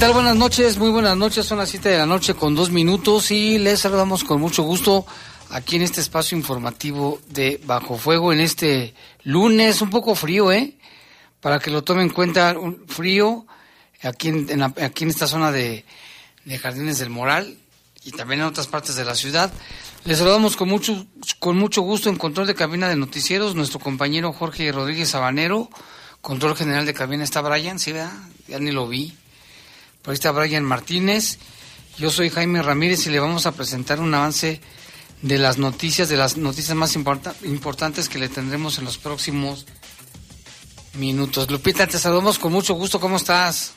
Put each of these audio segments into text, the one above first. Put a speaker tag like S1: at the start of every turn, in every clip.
S1: Tal? Buenas noches, muy buenas noches. Son las 7 de la noche con dos minutos y les saludamos con mucho gusto aquí en este espacio informativo de Bajo Fuego en este lunes, un poco frío, ¿eh? Para que lo tomen en cuenta, un frío aquí en, aquí en esta zona de, de Jardines del Moral y también en otras partes de la ciudad. Les saludamos con mucho, con mucho gusto en control de cabina de noticieros, nuestro compañero Jorge Rodríguez Sabanero, control general de cabina está Brian, ¿sí, verdad? Ya ni lo vi. Por ahí está Brian Martínez. Yo soy Jaime Ramírez y le vamos a presentar un avance de las noticias, de las noticias más importantes que le tendremos en los próximos minutos. Lupita, te saludamos con mucho gusto. ¿Cómo estás?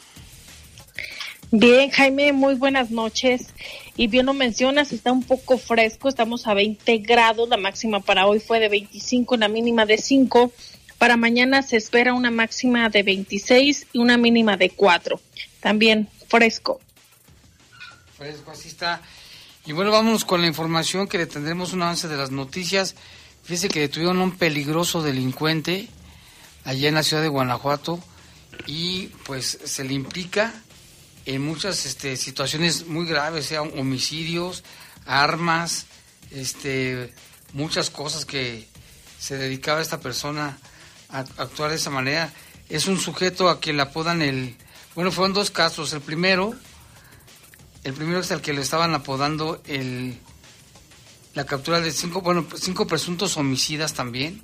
S2: Bien, Jaime, muy buenas noches. Y bien lo mencionas, está un poco fresco, estamos a 20 grados, la máxima para hoy fue de 25, la mínima de 5. Para mañana se espera una máxima de 26 y una mínima de 4 también fresco.
S1: Fresco, así está. Y bueno, vámonos con la información que le tendremos un avance de las noticias. Fíjese que detuvieron a un peligroso delincuente allá en la ciudad de Guanajuato y pues se le implica en muchas este, situaciones muy graves, sean homicidios, armas, este, muchas cosas que se dedicaba esta persona a actuar de esa manera. Es un sujeto a quien le apodan el bueno, fueron dos casos. El primero, el primero es el que le estaban apodando el, la captura de cinco, bueno, cinco presuntos homicidas también.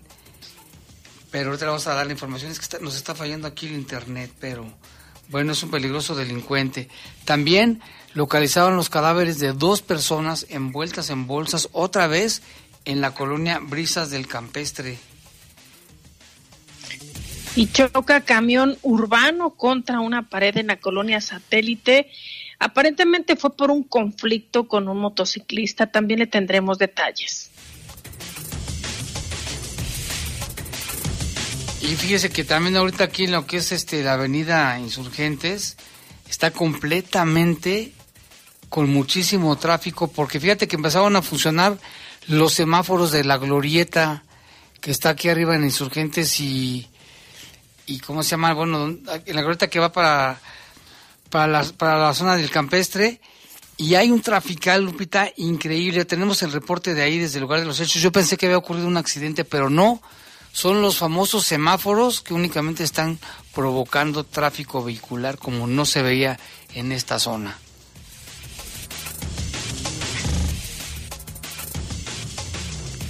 S1: Pero ahorita le vamos a dar la información. Es que nos está fallando aquí el internet, pero bueno, es un peligroso delincuente. También localizaban los cadáveres de dos personas envueltas en bolsas otra vez en la colonia Brisas del Campestre
S2: y choca camión urbano contra una pared en la colonia satélite. Aparentemente fue por un conflicto con un motociclista. También le tendremos detalles.
S1: Y fíjese que también ahorita aquí en lo que es este la avenida Insurgentes está completamente con muchísimo tráfico porque fíjate que empezaron a funcionar los semáforos de la glorieta que está aquí arriba en Insurgentes y y cómo se llama, bueno, en la glorieta que va para, para, la, para la zona del campestre. Y hay un trafical, Lupita, increíble. Tenemos el reporte de ahí desde el lugar de los hechos. Yo pensé que había ocurrido un accidente, pero no. Son los famosos semáforos que únicamente están provocando tráfico vehicular como no se veía en esta zona.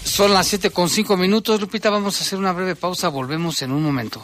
S1: Son las siete con cinco minutos, Lupita. Vamos a hacer una breve pausa. Volvemos en un momento.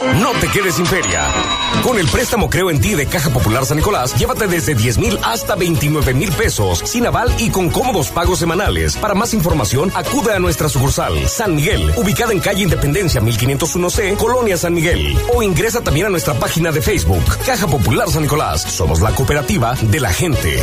S3: No te quedes sin feria. Con el préstamo Creo en ti de Caja Popular San Nicolás, llévate desde 10 mil hasta 29 mil pesos, sin aval y con cómodos pagos semanales. Para más información, acude a nuestra sucursal San Miguel, ubicada en calle Independencia 1501C, Colonia San Miguel. O ingresa también a nuestra página de Facebook, Caja Popular San Nicolás. Somos la cooperativa de la gente.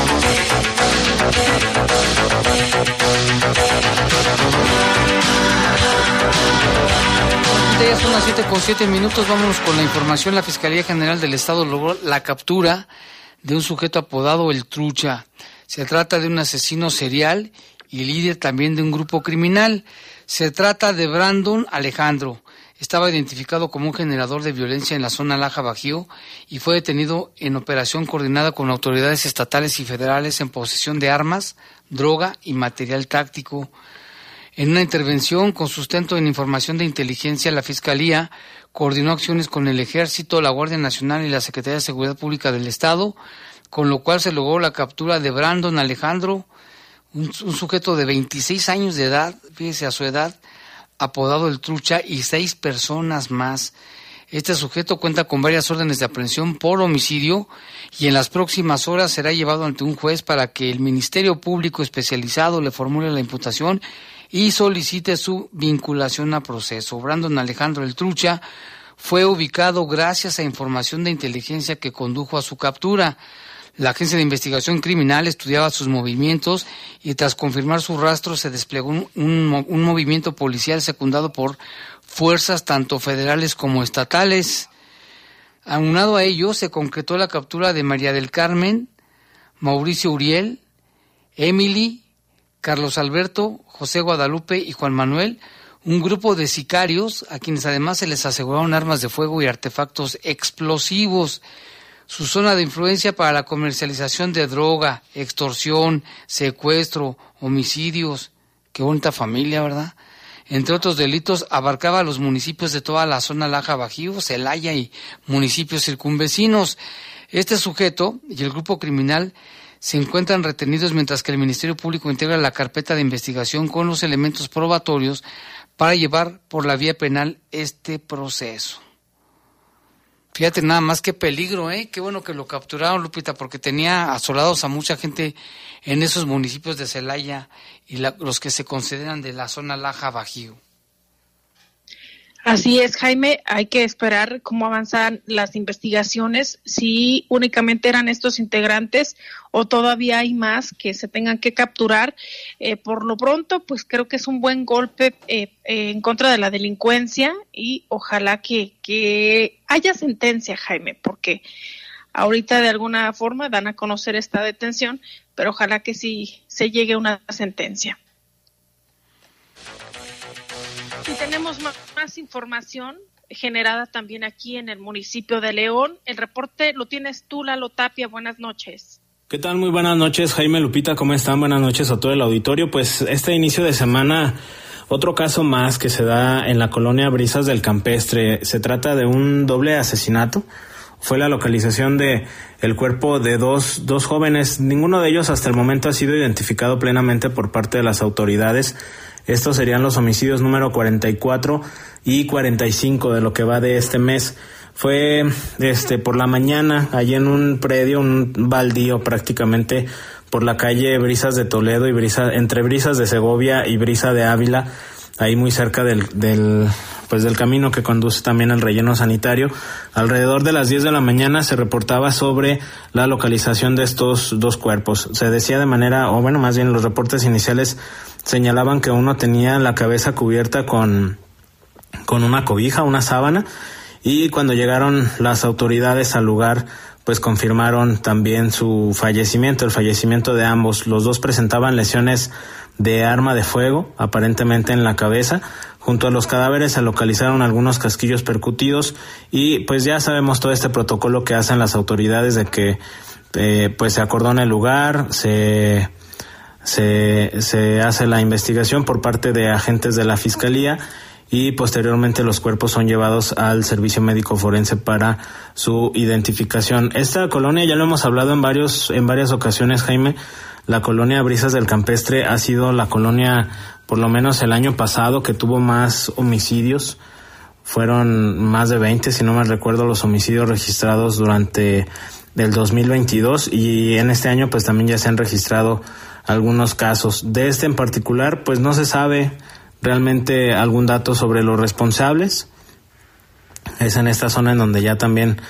S1: Las 7 con 7 minutos. Vámonos con la información. La Fiscalía General del Estado logró la captura de un sujeto apodado El Trucha. Se trata de un asesino serial y líder también de un grupo criminal. Se trata de Brandon Alejandro. Estaba identificado como un generador de violencia en la zona Laja Bajío y fue detenido en operación coordinada con autoridades estatales y federales en posesión de armas, droga y material táctico. En una intervención con sustento en información de inteligencia, la Fiscalía coordinó acciones con el Ejército, la Guardia Nacional y la Secretaría de Seguridad Pública del Estado, con lo cual se logró la captura de Brandon Alejandro, un, un sujeto de 26 años de edad, fíjese a su edad, apodado el Trucha, y seis personas más. Este sujeto cuenta con varias órdenes de aprehensión por homicidio y en las próximas horas será llevado ante un juez para que el Ministerio Público especializado le formule la imputación y solicite su vinculación a proceso. Brandon Alejandro El Trucha fue ubicado gracias a información de inteligencia que condujo a su captura. La Agencia de Investigación Criminal estudiaba sus movimientos y tras confirmar su rastro se desplegó un, un, un, movimiento policial secundado por fuerzas tanto federales como estatales. Aunado a ello, se concretó la captura de María del Carmen, Mauricio Uriel, Emily, Carlos Alberto, José Guadalupe y Juan Manuel, un grupo de sicarios a quienes además se les aseguraron armas de fuego y artefactos explosivos. Su zona de influencia para la comercialización de droga, extorsión, secuestro, homicidios. Qué bonita familia, ¿verdad? Entre otros delitos, abarcaba los municipios de toda la zona Laja Bajío, Celaya y municipios circunvecinos. Este sujeto y el grupo criminal se encuentran retenidos mientras que el Ministerio Público integra la carpeta de investigación con los elementos probatorios para llevar por la vía penal este proceso. Fíjate nada más qué peligro, ¿eh? Qué bueno que lo capturaron, Lupita, porque tenía asolados a mucha gente en esos municipios de Celaya y los que se consideran de la zona Laja Bajío.
S2: Así es, Jaime, hay que esperar cómo avanzan las investigaciones, si únicamente eran estos integrantes o todavía hay más que se tengan que capturar. Eh, por lo pronto, pues creo que es un buen golpe eh, en contra de la delincuencia y ojalá que, que haya sentencia, Jaime, porque ahorita de alguna forma dan a conocer esta detención, pero ojalá que sí se llegue a una sentencia. Y tenemos más, más, información generada también aquí en el municipio de León. El reporte lo tienes tú, Lalo Tapia. Buenas noches.
S4: ¿Qué tal? Muy buenas noches, Jaime Lupita. ¿Cómo están? Buenas noches a todo el auditorio. Pues este inicio de semana, otro caso más que se da en la colonia Brisas del Campestre. Se trata de un doble asesinato. Fue la localización de el cuerpo de dos, dos jóvenes. Ninguno de ellos hasta el momento ha sido identificado plenamente por parte de las autoridades. Estos serían los homicidios número 44 y 45 de lo que va de este mes. Fue este por la mañana, allí en un predio, un baldío prácticamente por la calle Brisas de Toledo y Brisa, entre Brisas de Segovia y Brisa de Ávila, ahí muy cerca del, del pues del camino que conduce también al relleno sanitario. Alrededor de las 10 de la mañana se reportaba sobre la localización de estos dos cuerpos. Se decía de manera, o bueno, más bien los reportes iniciales señalaban que uno tenía la cabeza cubierta con, con una cobija, una sábana, y cuando llegaron las autoridades al lugar, pues confirmaron también su fallecimiento, el fallecimiento de ambos. Los dos presentaban lesiones de arma de fuego, aparentemente en la cabeza. Junto a los cadáveres se localizaron algunos casquillos percutidos y pues ya sabemos todo este protocolo que hacen las autoridades de que eh, pues se acordona el lugar, se, se, se hace la investigación por parte de agentes de la fiscalía y posteriormente los cuerpos son llevados al servicio médico forense para su identificación. Esta colonia ya lo hemos hablado en varios en varias ocasiones, Jaime. La colonia Brisas del Campestre ha sido la colonia, por lo menos el año pasado, que tuvo más homicidios. Fueron más de 20, si no me recuerdo, los homicidios registrados durante el 2022 y en este año pues también ya se han registrado algunos casos. De este en particular pues no se sabe realmente algún dato sobre los responsables. Es en esta zona en donde ya también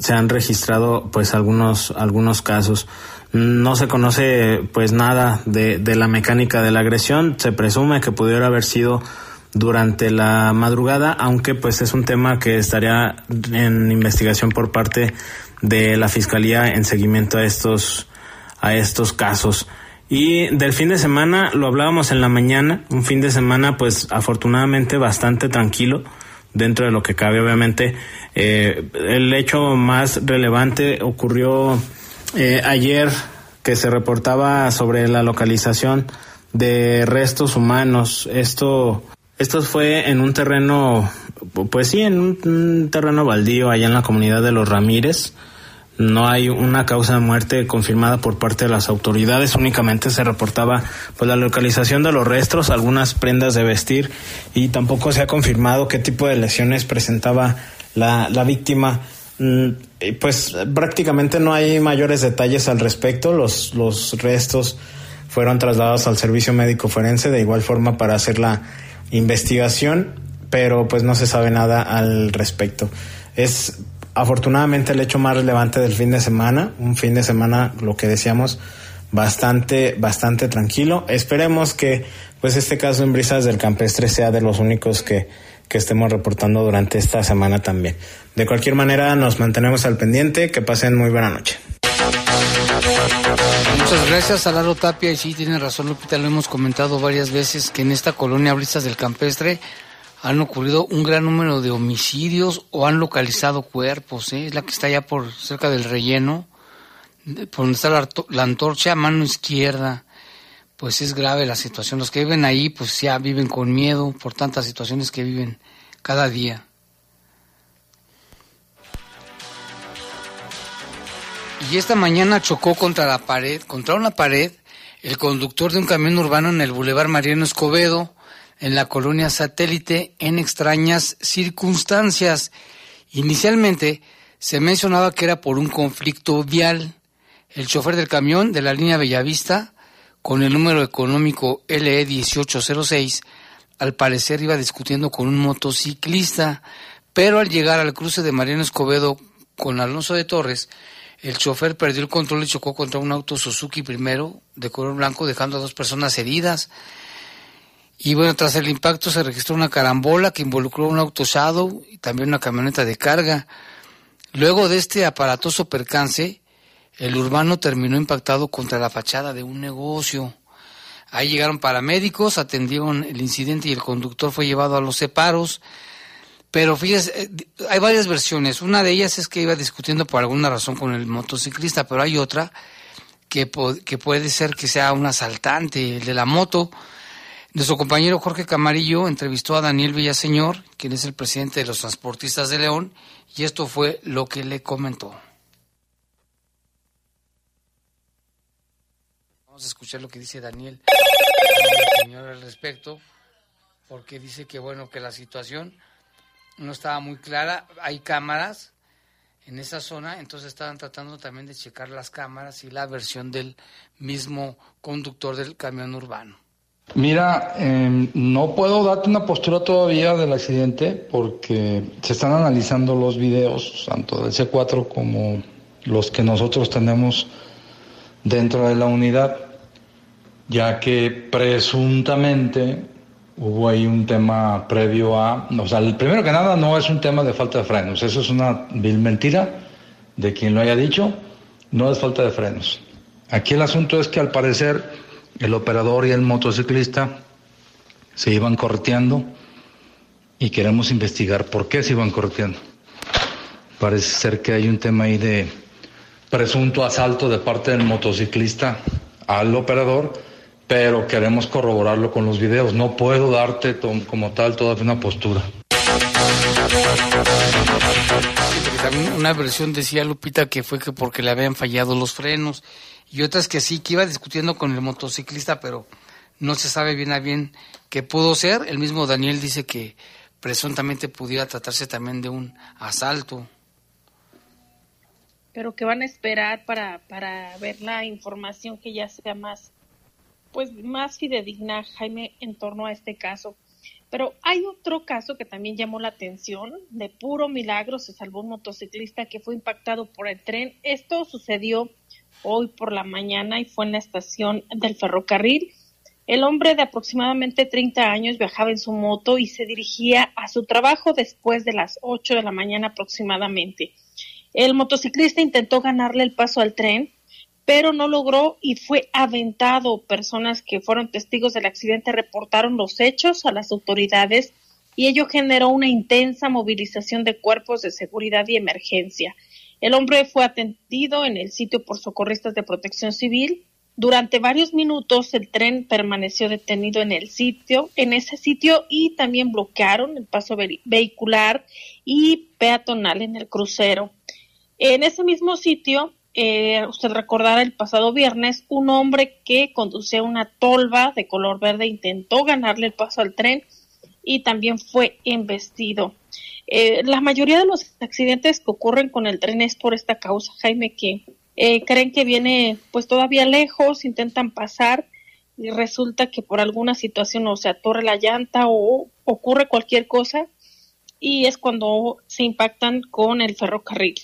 S4: se han registrado pues algunos algunos casos. No se conoce pues nada de, de la mecánica de la agresión. Se presume que pudiera haber sido durante la madrugada, aunque pues es un tema que estaría en investigación por parte de la fiscalía en seguimiento a estos a estos casos. Y del fin de semana lo hablábamos en la mañana, un fin de semana pues afortunadamente bastante tranquilo dentro de lo que cabe obviamente. Eh, el hecho más relevante ocurrió eh, ayer que se reportaba sobre la localización de restos humanos. Esto, esto fue en un terreno, pues sí, en un terreno baldío allá en la comunidad de los Ramírez. No hay una causa de muerte confirmada por parte de las autoridades, únicamente se reportaba pues la localización de los restos, algunas prendas de vestir y tampoco se ha confirmado qué tipo de lesiones presentaba la, la víctima. Mm, pues prácticamente no hay mayores detalles al respecto, los, los restos fueron trasladados al servicio médico forense de igual forma para hacer la investigación, pero pues no se sabe nada al respecto. Es afortunadamente el hecho más relevante del fin de semana, un fin de semana, lo que decíamos, bastante, bastante tranquilo. Esperemos que pues este caso en Brisas del Campestre sea de los únicos que, que estemos reportando durante esta semana también. De cualquier manera, nos mantenemos al pendiente. Que pasen muy buena noche.
S1: Muchas gracias a Laro Tapia y sí tiene razón Lupita, lo hemos comentado varias veces que en esta colonia Brisas del Campestre han ocurrido un gran número de homicidios o han localizado cuerpos. ¿eh? Es la que está allá por cerca del relleno, por donde está la, la, antorcha mano izquierda. Pues es grave la situación. Los que viven ahí, pues ya viven con miedo por tantas situaciones que viven cada día. Y esta mañana chocó contra la pared, contra una pared, el conductor de un camión urbano en el Boulevard Mariano Escobedo en la colonia satélite en extrañas circunstancias. Inicialmente se mencionaba que era por un conflicto vial. El chofer del camión de la línea Bellavista, con el número económico LE 1806, al parecer iba discutiendo con un motociclista, pero al llegar al cruce de Mariano Escobedo con Alonso de Torres, el chofer perdió el control y chocó contra un auto Suzuki primero de color blanco, dejando a dos personas heridas. Y bueno, tras el impacto se registró una carambola que involucró un auto Shadow y también una camioneta de carga. Luego de este aparatoso percance, el urbano terminó impactado contra la fachada de un negocio. Ahí llegaron paramédicos, atendieron el incidente y el conductor fue llevado a los separos. Pero fíjese, eh, hay varias versiones. Una de ellas es que iba discutiendo por alguna razón con el motociclista, pero hay otra que, que puede ser que sea un asaltante, el de la moto nuestro compañero Jorge Camarillo entrevistó a Daniel Villaseñor, quien es el presidente de los transportistas de León, y esto fue lo que le comentó. Vamos a escuchar lo que dice Daniel señor al respecto, porque dice que bueno, que la situación no estaba muy clara, hay cámaras en esa zona, entonces estaban tratando también de checar las cámaras y la versión del mismo conductor del camión urbano.
S5: Mira, eh, no puedo darte una postura todavía del accidente porque se están analizando los videos, tanto del C4 como los que nosotros tenemos dentro de la unidad, ya que presuntamente hubo ahí un tema previo a, o sea, primero que nada no es un tema de falta de frenos, eso es una vil mentira de quien lo haya dicho, no es falta de frenos. Aquí el asunto es que al parecer el operador y el motociclista se iban corteando y queremos investigar por qué se iban corteando. Parece ser que hay un tema ahí de presunto asalto de parte del motociclista al operador, pero queremos corroborarlo con los videos. No puedo darte como tal toda una postura.
S1: Una versión decía Lupita que fue que porque le habían fallado los frenos y otras que sí, que iba discutiendo con el motociclista, pero no se sabe bien a bien qué pudo ser. El mismo Daniel dice que presuntamente pudiera tratarse también de un asalto.
S2: Pero que van a esperar para, para ver la información que ya sea más, pues más fidedigna, Jaime, en torno a este caso. Pero hay otro caso que también llamó la atención. De puro milagro se salvó un motociclista que fue impactado por el tren. Esto sucedió hoy por la mañana y fue en la estación del ferrocarril. El hombre de aproximadamente 30 años viajaba en su moto y se dirigía a su trabajo después de las 8 de la mañana aproximadamente. El motociclista intentó ganarle el paso al tren, pero no logró y fue aventado. Personas que fueron testigos del accidente reportaron los hechos a las autoridades y ello generó una intensa movilización de cuerpos de seguridad y emergencia. El hombre fue atendido en el sitio por socorristas de protección civil. Durante varios minutos el tren permaneció detenido en el sitio, en ese sitio y también bloquearon el paso vehicular y peatonal en el crucero. En ese mismo sitio eh, usted recordará el pasado viernes, un hombre que conducía una tolva de color verde intentó ganarle el paso al tren y también fue embestido. Eh, la mayoría de los accidentes que ocurren con el tren es por esta causa, Jaime, que eh, creen que viene pues todavía lejos, intentan pasar y resulta que por alguna situación o se atorre la llanta o ocurre cualquier cosa y es cuando se impactan con el ferrocarril.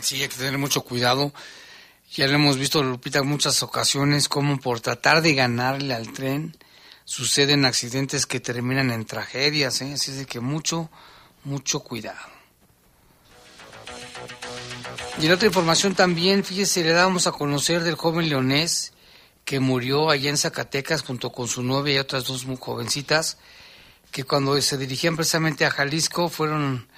S1: Sí, hay que tener mucho cuidado. Ya lo hemos visto, Lupita, en muchas ocasiones, como por tratar de ganarle al tren suceden accidentes que terminan en tragedias, ¿eh? así es que mucho, mucho cuidado. Y en otra información también, fíjese, le damos a conocer del joven leonés que murió allá en Zacatecas junto con su novia y otras dos jovencitas, que cuando se dirigían precisamente a Jalisco fueron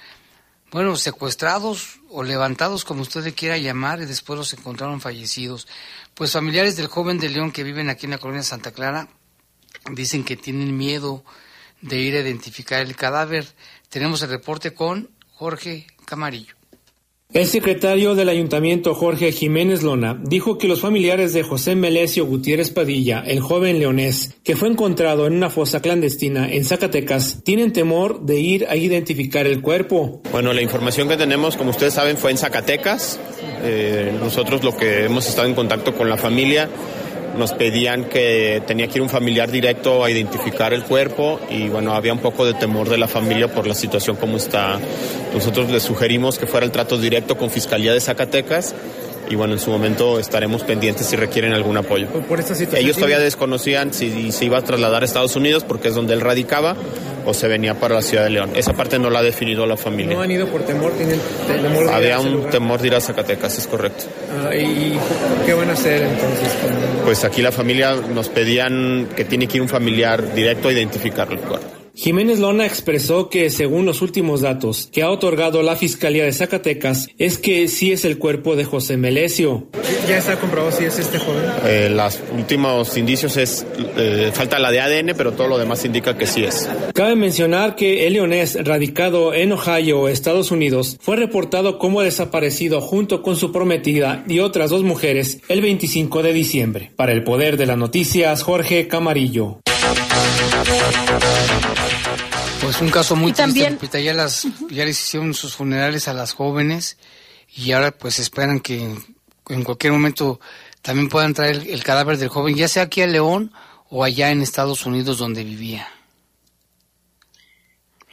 S1: bueno, secuestrados o levantados, como usted le quiera llamar, y después los encontraron fallecidos. Pues familiares del joven de León que viven aquí en la colonia Santa Clara dicen que tienen miedo de ir a identificar el cadáver. Tenemos el reporte con Jorge Camarillo.
S4: El secretario del ayuntamiento Jorge Jiménez Lona dijo que los familiares de José Melesio Gutiérrez Padilla, el joven leonés, que fue encontrado en una fosa clandestina en Zacatecas, tienen temor de ir a identificar el cuerpo.
S6: Bueno, la información que tenemos, como ustedes saben, fue en Zacatecas. Eh, nosotros lo que hemos estado en contacto con la familia nos pedían que tenía que ir un familiar directo a identificar el cuerpo y bueno, había un poco de temor de la familia por la situación como está. Nosotros les sugerimos que fuera el trato directo con Fiscalía de Zacatecas y bueno, en su momento estaremos pendientes si requieren algún apoyo. Ellos todavía desconocían si se iba a trasladar a Estados Unidos porque es donde él radicaba o se venía para la ciudad de León. Esa parte no la ha definido la familia.
S4: ¿No han ido por temor? ¿Tienen temor
S6: Había un temor de ir a Zacatecas, es correcto.
S4: Ah, ¿Y qué van a hacer entonces?
S6: Pues aquí la familia nos pedían que tiene que ir un familiar directo a identificar el cuerpo.
S4: Jiménez Lona expresó que, según los últimos datos que ha otorgado la Fiscalía de Zacatecas, es que sí es el cuerpo de José Melesio. ¿Ya está comprobado si es este joven?
S6: Eh, los últimos indicios es, eh, falta la de ADN, pero todo lo demás indica que sí es.
S4: Cabe mencionar que el leonés, radicado en Ohio, Estados Unidos, fue reportado como desaparecido junto con su prometida y otras dos mujeres el 25 de diciembre. Para el Poder de las Noticias, Jorge Camarillo.
S1: Pues un caso muy triste, Ya, las, ya les hicieron sus funerales a las jóvenes y ahora pues esperan que en cualquier momento también puedan traer el, cadáver del joven, ya sea aquí a León o allá en Estados Unidos donde vivía.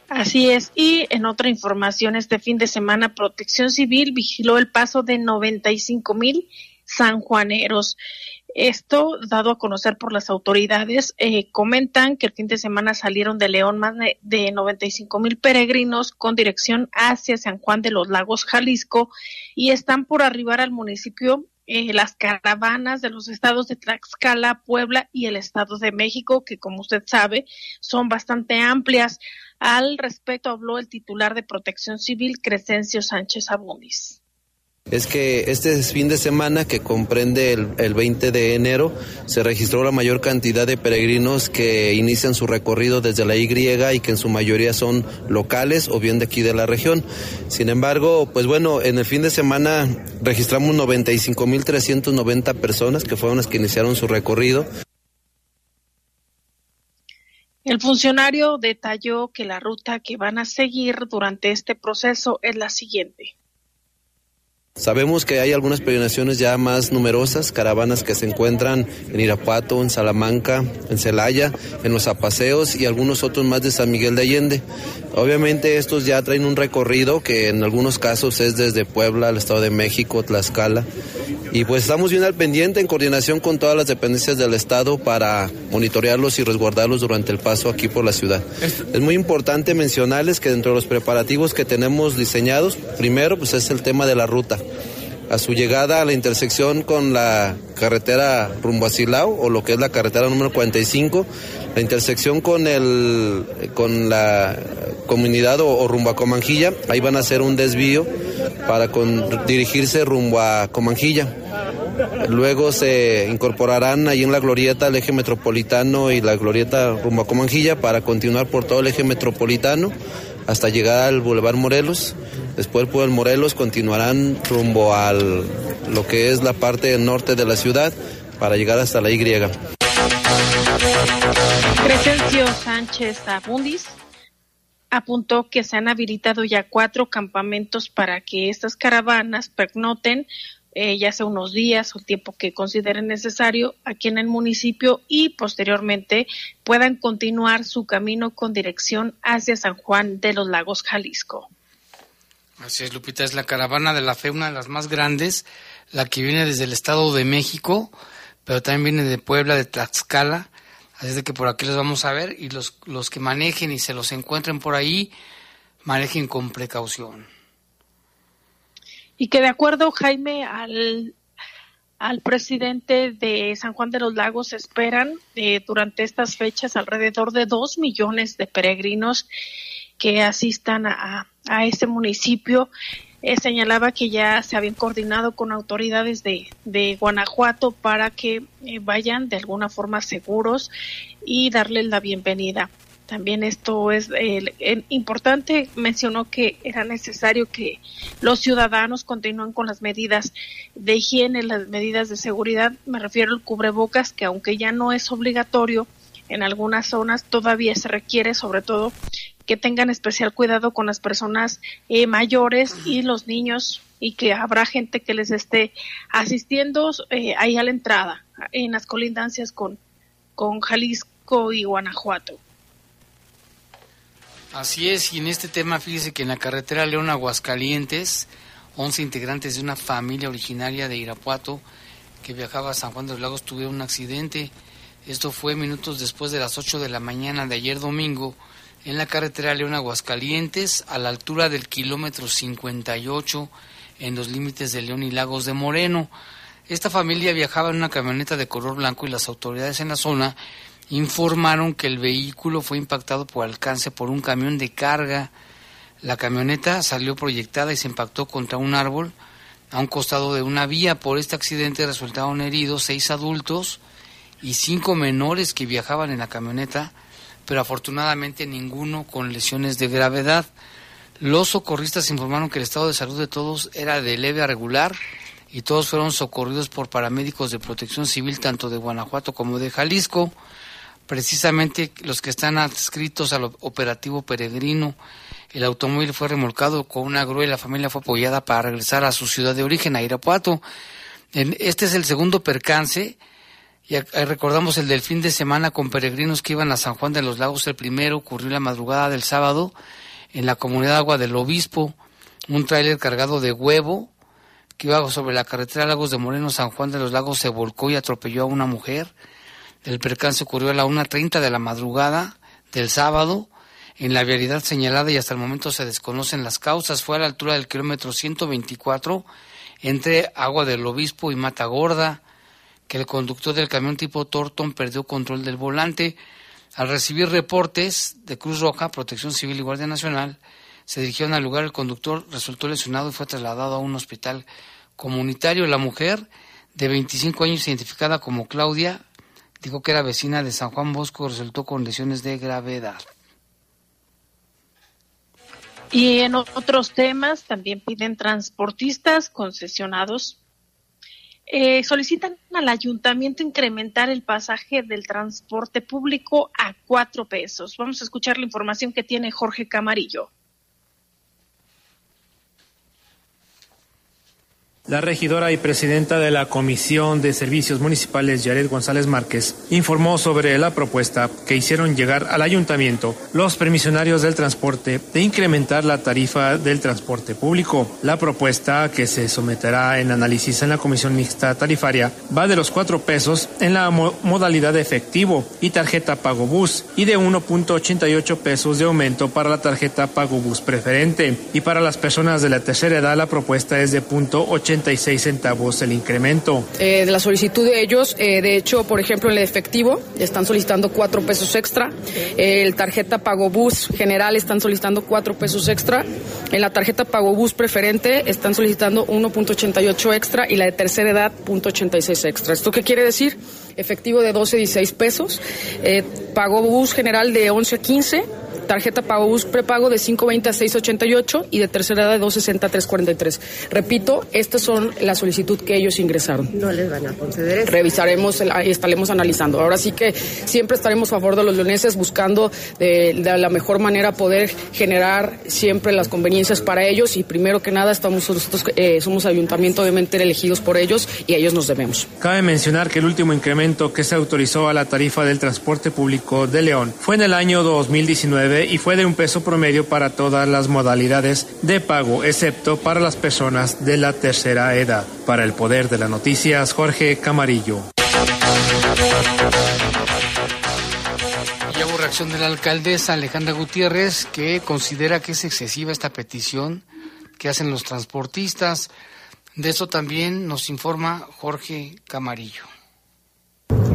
S2: Así es. Y en otra información, este fin de semana, Protección Civil vigiló el paso de 95 mil sanjuaneros. Esto dado a conocer por las autoridades, eh, comentan que el fin de semana salieron de León más de, de 95 mil peregrinos con dirección hacia San Juan de los Lagos, Jalisco, y están por arribar al municipio eh, las caravanas de los estados de Tlaxcala, Puebla y el Estado de México, que como usted sabe son bastante amplias. Al respecto habló el titular de Protección Civil, Crescencio Sánchez Abundis
S7: es que este fin de semana que comprende el, el, 20 de enero se registró la mayor cantidad de peregrinos que inician su recorrido desde la Y y que en su mayoría son locales o bien de aquí de la región. Sin embargo, pues bueno, en el fin de semana registramos 95.390 personas que fueron las que iniciaron su recorrido.
S2: El funcionario detalló que la ruta que van a seguir durante este proceso es la siguiente.
S7: Sabemos que hay algunas peregrinaciones ya más numerosas, caravanas que se encuentran en Irapuato, en Salamanca, en Celaya, en los Apaseos y algunos otros más de San Miguel de Allende. Obviamente estos ya traen un recorrido que en algunos casos es desde Puebla al Estado de México, Tlaxcala. Y pues estamos bien al pendiente en coordinación con todas las dependencias del Estado para monitorearlos y resguardarlos durante el paso aquí por la ciudad. Es muy importante mencionarles que dentro de los preparativos que tenemos diseñados, primero pues es el tema de la ruta a su llegada a la intersección con la carretera rumbo a Silao o lo que es la carretera número 45, la intersección con el con la comunidad o, rumbo a Comanjilla, ahí van a hacer un desvío para dirigirse rumbo a Comanjilla. Luego se incorporarán ahí en la glorieta el eje metropolitano y la glorieta rumbo a Comanjilla para continuar por todo el eje metropolitano hasta llegar al Boulevard Morelos Después por el Morelos continuarán rumbo al lo que es la parte norte de la ciudad para llegar hasta la Y.
S2: Crescencio Sánchez Abundis apuntó que se han habilitado ya cuatro campamentos para que estas caravanas pernoten eh, ya sea unos días o tiempo que consideren necesario aquí en el municipio y posteriormente puedan continuar su camino con dirección hacia San Juan de los Lagos, Jalisco.
S1: Así es, Lupita, es la caravana de la fe, una de las más grandes, la que viene desde el Estado de México, pero también viene de Puebla, de Tlaxcala, así es de que por aquí los vamos a ver y los, los que manejen y se los encuentren por ahí, manejen con precaución.
S2: Y que de acuerdo, Jaime, al, al presidente de San Juan de los Lagos esperan eh, durante estas fechas alrededor de dos millones de peregrinos que asistan a, a este municipio. Eh, señalaba que ya se habían coordinado con autoridades de, de Guanajuato para que eh, vayan de alguna forma seguros y darles la bienvenida. También esto es importante, mencionó que era necesario que los ciudadanos continúen con las medidas de higiene, las medidas de seguridad, me refiero al cubrebocas, que aunque ya no es obligatorio, en algunas zonas todavía se requiere, sobre todo que tengan especial cuidado con las personas eh, mayores y los niños y que habrá gente que les esté asistiendo eh, ahí a la entrada en las colindancias con, con Jalisco y Guanajuato.
S1: Así es, y en este tema fíjese que en la carretera León Aguascalientes, 11 integrantes de una familia originaria de Irapuato que viajaba a San Juan de los Lagos tuvieron un accidente. Esto fue minutos después de las 8 de la mañana de ayer domingo en la carretera León Aguascalientes, a la altura del kilómetro 58, en los límites de León y Lagos de Moreno. Esta familia viajaba en una camioneta de color blanco y las autoridades en la zona informaron que el vehículo fue impactado por alcance por un camión de carga. La camioneta salió proyectada y se impactó contra un árbol a un costado de una vía. Por este accidente resultaron heridos seis adultos y cinco menores que viajaban en la camioneta pero afortunadamente ninguno con lesiones de gravedad. Los socorristas informaron que el estado de salud de todos era de leve a regular y todos fueron socorridos por paramédicos de protección civil tanto de Guanajuato como de Jalisco, precisamente los que están adscritos al operativo peregrino. El automóvil fue remolcado con una grúa y la familia fue apoyada para regresar a su ciudad de origen, a Irapuato. Este es el segundo percance y recordamos el del fin de semana con peregrinos que iban a San Juan de los Lagos. El primero ocurrió la madrugada del sábado en la comunidad Agua del Obispo. Un tráiler cargado de huevo que iba sobre la carretera Lagos de Moreno, San Juan de los Lagos, se volcó y atropelló a una mujer. El percance ocurrió a la 1.30 de la madrugada del sábado en la vialidad señalada y hasta el momento se desconocen las causas. Fue a la altura del kilómetro 124 entre Agua del Obispo y Mata Gorda, que el conductor del camión tipo Torton perdió control del volante. Al recibir reportes de Cruz Roja, Protección Civil y Guardia Nacional, se dirigieron al lugar. El conductor resultó lesionado y fue trasladado a un hospital comunitario. La mujer, de 25 años, identificada como Claudia, dijo que era vecina de San Juan Bosco, resultó con lesiones de gravedad.
S2: Y en otros temas también piden transportistas concesionados. Eh, solicitan al ayuntamiento incrementar el pasaje del transporte público a cuatro pesos. Vamos a escuchar la información que tiene Jorge Camarillo.
S8: La regidora y presidenta de la Comisión de Servicios Municipales, Yared González Márquez, informó sobre la propuesta que hicieron llegar al ayuntamiento los permisionarios del transporte de incrementar la tarifa del transporte público. La propuesta que se someterá en análisis en la Comisión Mixta Tarifaria va de los cuatro pesos en la modalidad de efectivo y tarjeta pago bus y de 1.88 pesos de aumento para la tarjeta pago bus preferente. Y para las personas de la tercera edad la propuesta es de punto centavos el incremento.
S9: Eh, de la solicitud de ellos, eh, de hecho, por ejemplo, en el efectivo están solicitando cuatro pesos extra. el tarjeta pago bus general están solicitando cuatro pesos extra. En la tarjeta pago bus preferente están solicitando 1.88 extra y la de tercera edad 0.86 extra. ¿Esto qué quiere decir? Efectivo de 12 16 pesos, eh, pago bus general de 11 a 15 tarjeta pago bus prepago de 520 a 688 y de tercera edad de 260 a 343. Repito, estas son la solicitud que ellos ingresaron.
S10: No les van a conceder eso.
S9: Revisaremos y estaremos analizando. Ahora sí que siempre estaremos a favor de los leoneses buscando de, la mejor manera poder generar siempre las conveniencias para ellos y primero que nada estamos nosotros eh, somos ayuntamiento obviamente elegidos por ellos y a ellos nos debemos.
S8: Cabe mencionar que el último incremento que se autorizó a la tarifa del transporte público de León fue en el año 2019 y fue de un peso promedio para todas las modalidades de pago, excepto para las personas de la tercera edad. Para el Poder de las Noticias, Jorge Camarillo.
S1: Hubo reacción de la alcaldesa Alejandra Gutiérrez que considera que es excesiva esta petición que hacen los transportistas. De eso también nos informa Jorge Camarillo.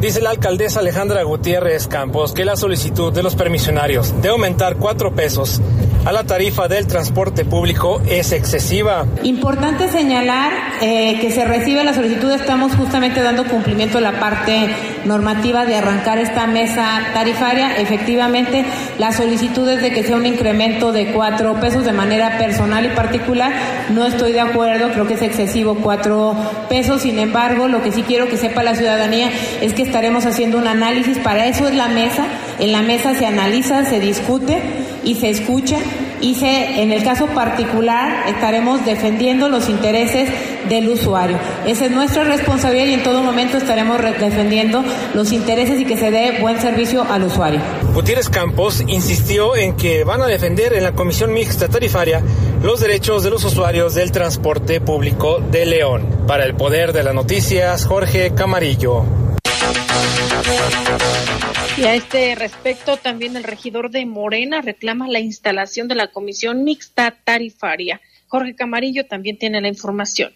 S8: Dice la alcaldesa Alejandra Gutiérrez Campos que la solicitud de los permisionarios de aumentar cuatro pesos a la tarifa del transporte público es excesiva.
S11: Importante señalar eh, que se recibe la solicitud, estamos justamente dando cumplimiento a la parte normativa de arrancar esta mesa tarifaria. Efectivamente, la solicitud es de que sea un incremento de cuatro pesos de manera personal y particular. No estoy de acuerdo, creo que es excesivo cuatro pesos. Sin embargo, lo que sí quiero que sepa la ciudadanía es que estaremos haciendo un análisis, para eso es la mesa, en la mesa se analiza, se discute y se escucha y se, en el caso particular estaremos defendiendo los intereses del usuario. Esa es nuestra responsabilidad y en todo momento estaremos defendiendo los intereses y que se dé buen servicio al usuario.
S8: Gutiérrez Campos insistió en que van a defender en la Comisión Mixta Tarifaria los derechos de los usuarios del transporte público de León. Para el Poder de las Noticias, Jorge Camarillo.
S2: Y a este respecto, también el regidor de Morena reclama la instalación de la comisión mixta tarifaria. Jorge Camarillo también tiene la información.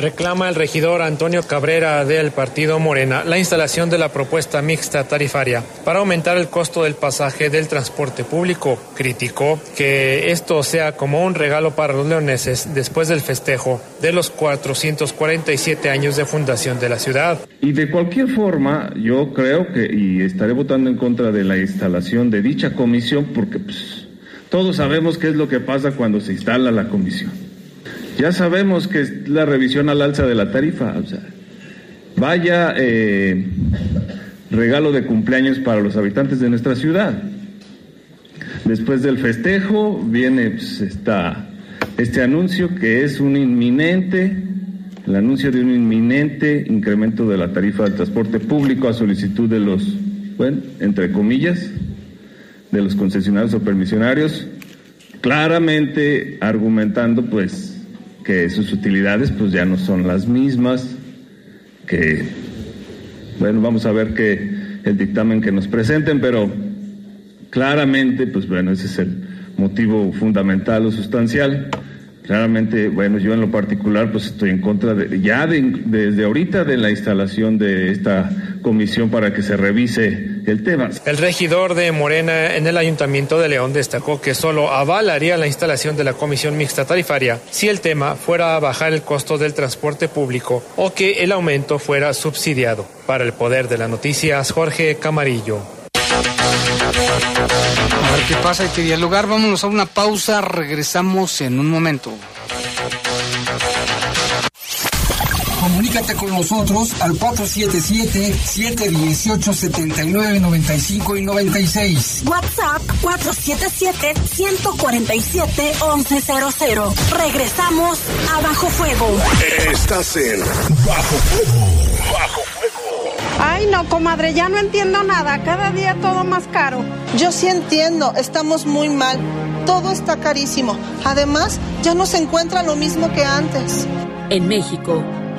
S8: Reclama el regidor Antonio Cabrera del partido Morena la instalación de la propuesta mixta tarifaria para aumentar el costo del pasaje del transporte público. Criticó que esto sea como un regalo para los leoneses después del festejo de los 447 años de fundación de la ciudad.
S12: Y de cualquier forma, yo creo que, y estaré votando en contra de la instalación de dicha comisión porque pues, todos sabemos qué es lo que pasa cuando se instala la comisión ya sabemos que es la revisión al alza de la tarifa. O sea, vaya eh, regalo de cumpleaños para los habitantes de nuestra ciudad. Después del festejo viene pues, este anuncio que es un inminente, el anuncio de un inminente incremento de la tarifa del transporte público a solicitud de los, bueno, entre comillas, de los concesionarios o permisionarios, claramente argumentando pues que sus utilidades pues ya no son las mismas, que bueno, vamos a ver que el dictamen que nos presenten, pero claramente pues bueno, ese es el motivo fundamental o sustancial. Claramente, bueno, yo en lo particular pues estoy en contra de, ya desde ahorita de la instalación de esta comisión para que se revise el tema.
S8: El regidor de Morena en el Ayuntamiento de León destacó que solo avalaría la instalación de la comisión mixta tarifaria si el tema fuera a bajar el costo del transporte público o que el aumento fuera subsidiado. Para el poder de las noticias, Jorge Camarillo.
S1: A ver qué pasa, hay que dialogar. Vámonos a una pausa, regresamos en un momento.
S13: Comunícate con nosotros al 477-718-7995 y 96.
S14: WhatsApp 477-147-1100. Regresamos a Bajo Fuego.
S15: Estás en Bajo Fuego. Bajo Fuego.
S10: Ay, no, comadre, ya no entiendo nada. Cada día todo más caro.
S16: Yo sí entiendo, estamos muy mal. Todo está carísimo. Además, ya no se encuentra lo mismo que antes.
S17: En México,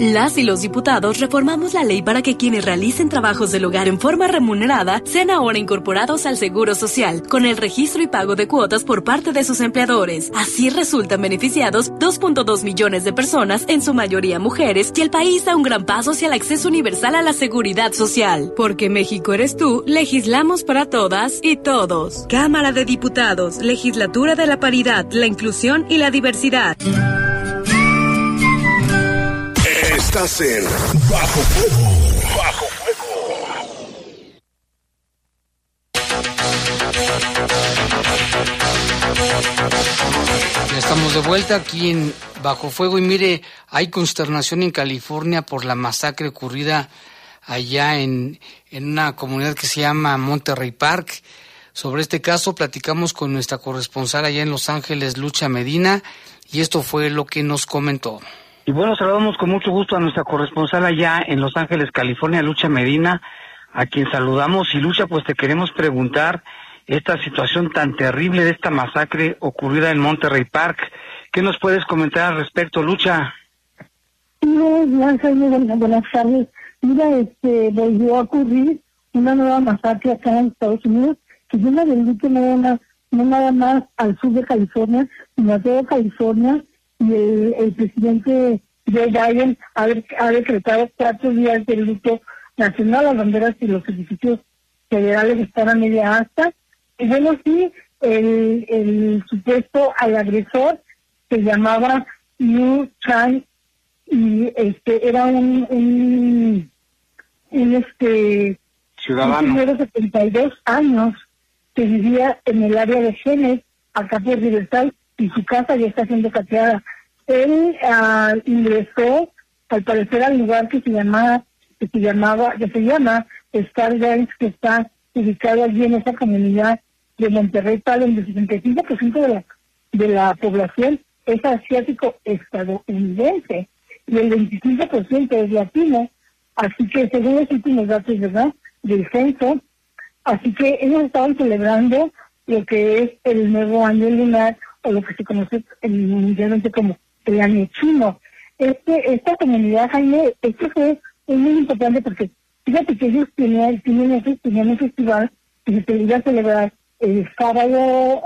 S18: las y los diputados reformamos la ley para que quienes realicen trabajos del hogar en forma remunerada sean ahora incorporados al Seguro Social, con el registro y pago de cuotas por parte de sus empleadores. Así resultan beneficiados 2.2 millones de personas, en su mayoría mujeres, y el país da un gran paso hacia el acceso universal a la seguridad social. Porque México eres tú, legislamos para todas y todos. Cámara de Diputados, Legislatura de la Paridad, la Inclusión y la Diversidad.
S15: Bajo Fuego. Bajo
S1: Ya estamos de vuelta aquí en Bajo Fuego y mire, hay consternación en California por la masacre ocurrida allá en, en una comunidad que se llama Monterrey Park. Sobre este caso platicamos con nuestra corresponsal allá en Los Ángeles, Lucha Medina, y esto fue lo que nos comentó.
S19: Y bueno, saludamos con mucho gusto a nuestra corresponsal allá en Los Ángeles, California, Lucha Medina, a quien saludamos. Y Lucha, pues te queremos preguntar esta situación tan terrible de esta masacre ocurrida en Monterrey Park. ¿Qué nos puedes comentar al respecto, Lucha?
S20: No, buenas, buenas tardes. Mira, este, volvió a ocurrir una nueva masacre acá en Estados Unidos, que es una delito no, no nada más al sur de California, sino a toda California, y el, presidente Joe Biden ha, ha, decretado cuatro días de luto nacional, las banderas y los edificios federales están a media asta. Y bueno, sí, el, el supuesto al agresor se llamaba Yu Chang y este era un, un, un este
S19: ciudadano
S20: de 72 años que vivía en el área de Genes, acá por Riverside, y su casa ya está siendo cateada. Él uh, ingresó, al parecer, al lugar que se llamaba, que se llamaba, que se llama Star que está ubicado allí en esa comunidad de Monterrey, donde el 65% de la, de la población es asiático estadounidense y el 25% es latino. Así que, según los últimos datos, ¿verdad?, del censo, así que ellos estaban celebrando lo que es el nuevo año lunar o lo que se conoce mundialmente como el chino. Este, esta comunidad, Jaime, esto fue muy importante porque fíjate que ellos tenían, tenían, tenían un festival que se iba a celebrar el sábado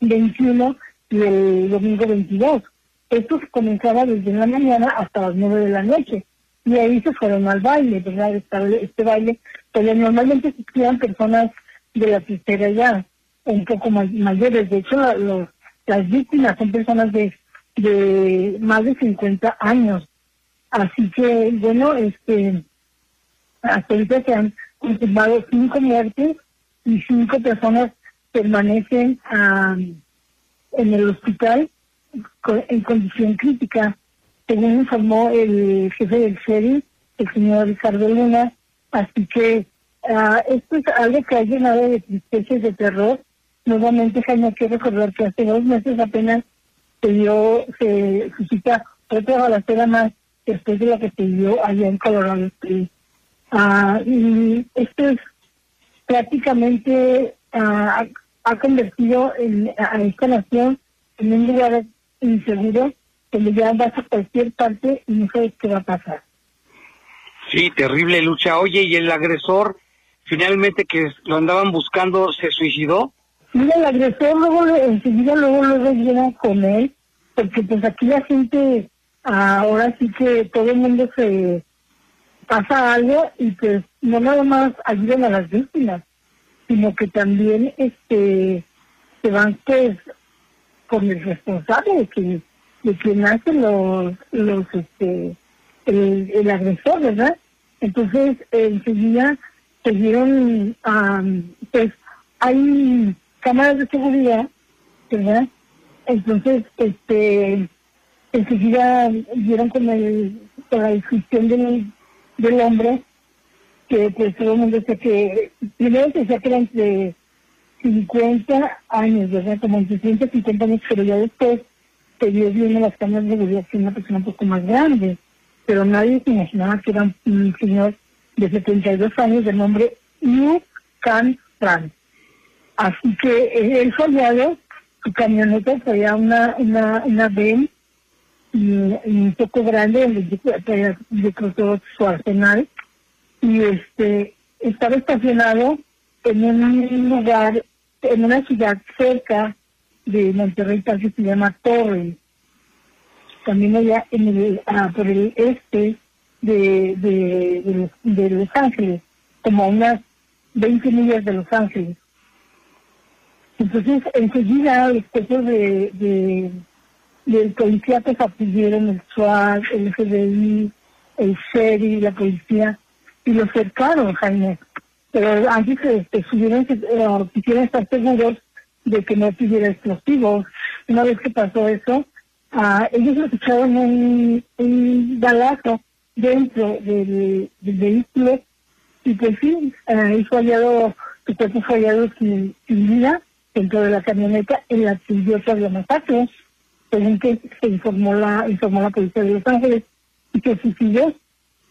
S20: 21 y el domingo 22. Esto comenzaba desde la mañana hasta las 9 de la noche. Y ahí se fueron al baile, ¿verdad? Este, este baile, pero normalmente existían personas de la tercera ya un poco más mayores. De hecho, las víctimas son personas de, de más de 50 años. Así que, bueno, este, hasta ahorita se han confirmado cinco muertes y cinco personas permanecen en el hospital en condición crítica, según informó el jefe del sheriff, el señor Ricardo Luna. Así que ah, esto es algo que ha llenado de tristeza de terror nuevamente Jaime, hay que recordar que hace dos meses apenas se dio, se suscita otra balacera más después de la que se dio allá en Colorado. Ah, y esto es prácticamente ah, ha convertido en- a esta nación en un lugar inseguro donde ya vas a cualquier parte y no sabes qué va a pasar.
S19: Sí, terrible lucha. Oye, ¿y el agresor finalmente que lo andaban buscando se suicidó?
S20: Mira, el agresor luego, enseguida luego, luego llega con él, porque pues aquí la gente, ahora sí que todo el mundo se pasa algo y pues no nada más ayudan a las víctimas, sino que también este se van pues con el responsable de que de quien hace los los este el, el agresor verdad entonces enseguida se dieron am, pues hay cámaras de seguridad verdad entonces este enseguida dieron con el con la descripción del del hombre que pues todo el mundo decía que primero decía que era entre 50 años, ¿verdad? Como entre 30 y 50 años, pero ya después se vio bien en las cámaras de seguridad que una persona un poco más grande, pero nadie se imaginaba que era un, señor de 72 años de nombre Yu Kan Tran. Así que eh, él aliado, su camioneta traía una, una, una Ben y, y un poco grande, donde yo, yo su arsenal, y este estaba estacionado en un lugar, en una ciudad cerca de Monterrey, que se llama Torrey. También allá en el, ah, por el este de, de, de, de Los Ángeles, como a unas 20 millas de Los Ángeles. Entonces, enseguida, cuerpos de, de, del policía pues acudieron el SWAT, el FBI, el SERI, la policía, y lo cercaron, Jaime. Pero antes subieron, eh, quisieron estar seguros de que no tuviera explosivos. Una vez que pasó eso, ah, ellos escucharon un, un balazo dentro del, del vehículo y pues sí, eh, fue hallado, su cuerpo fue sin, sin vida dentro de la camioneta en la que dio la según que se informó la, informó la policía de Los Ángeles, y que suicidió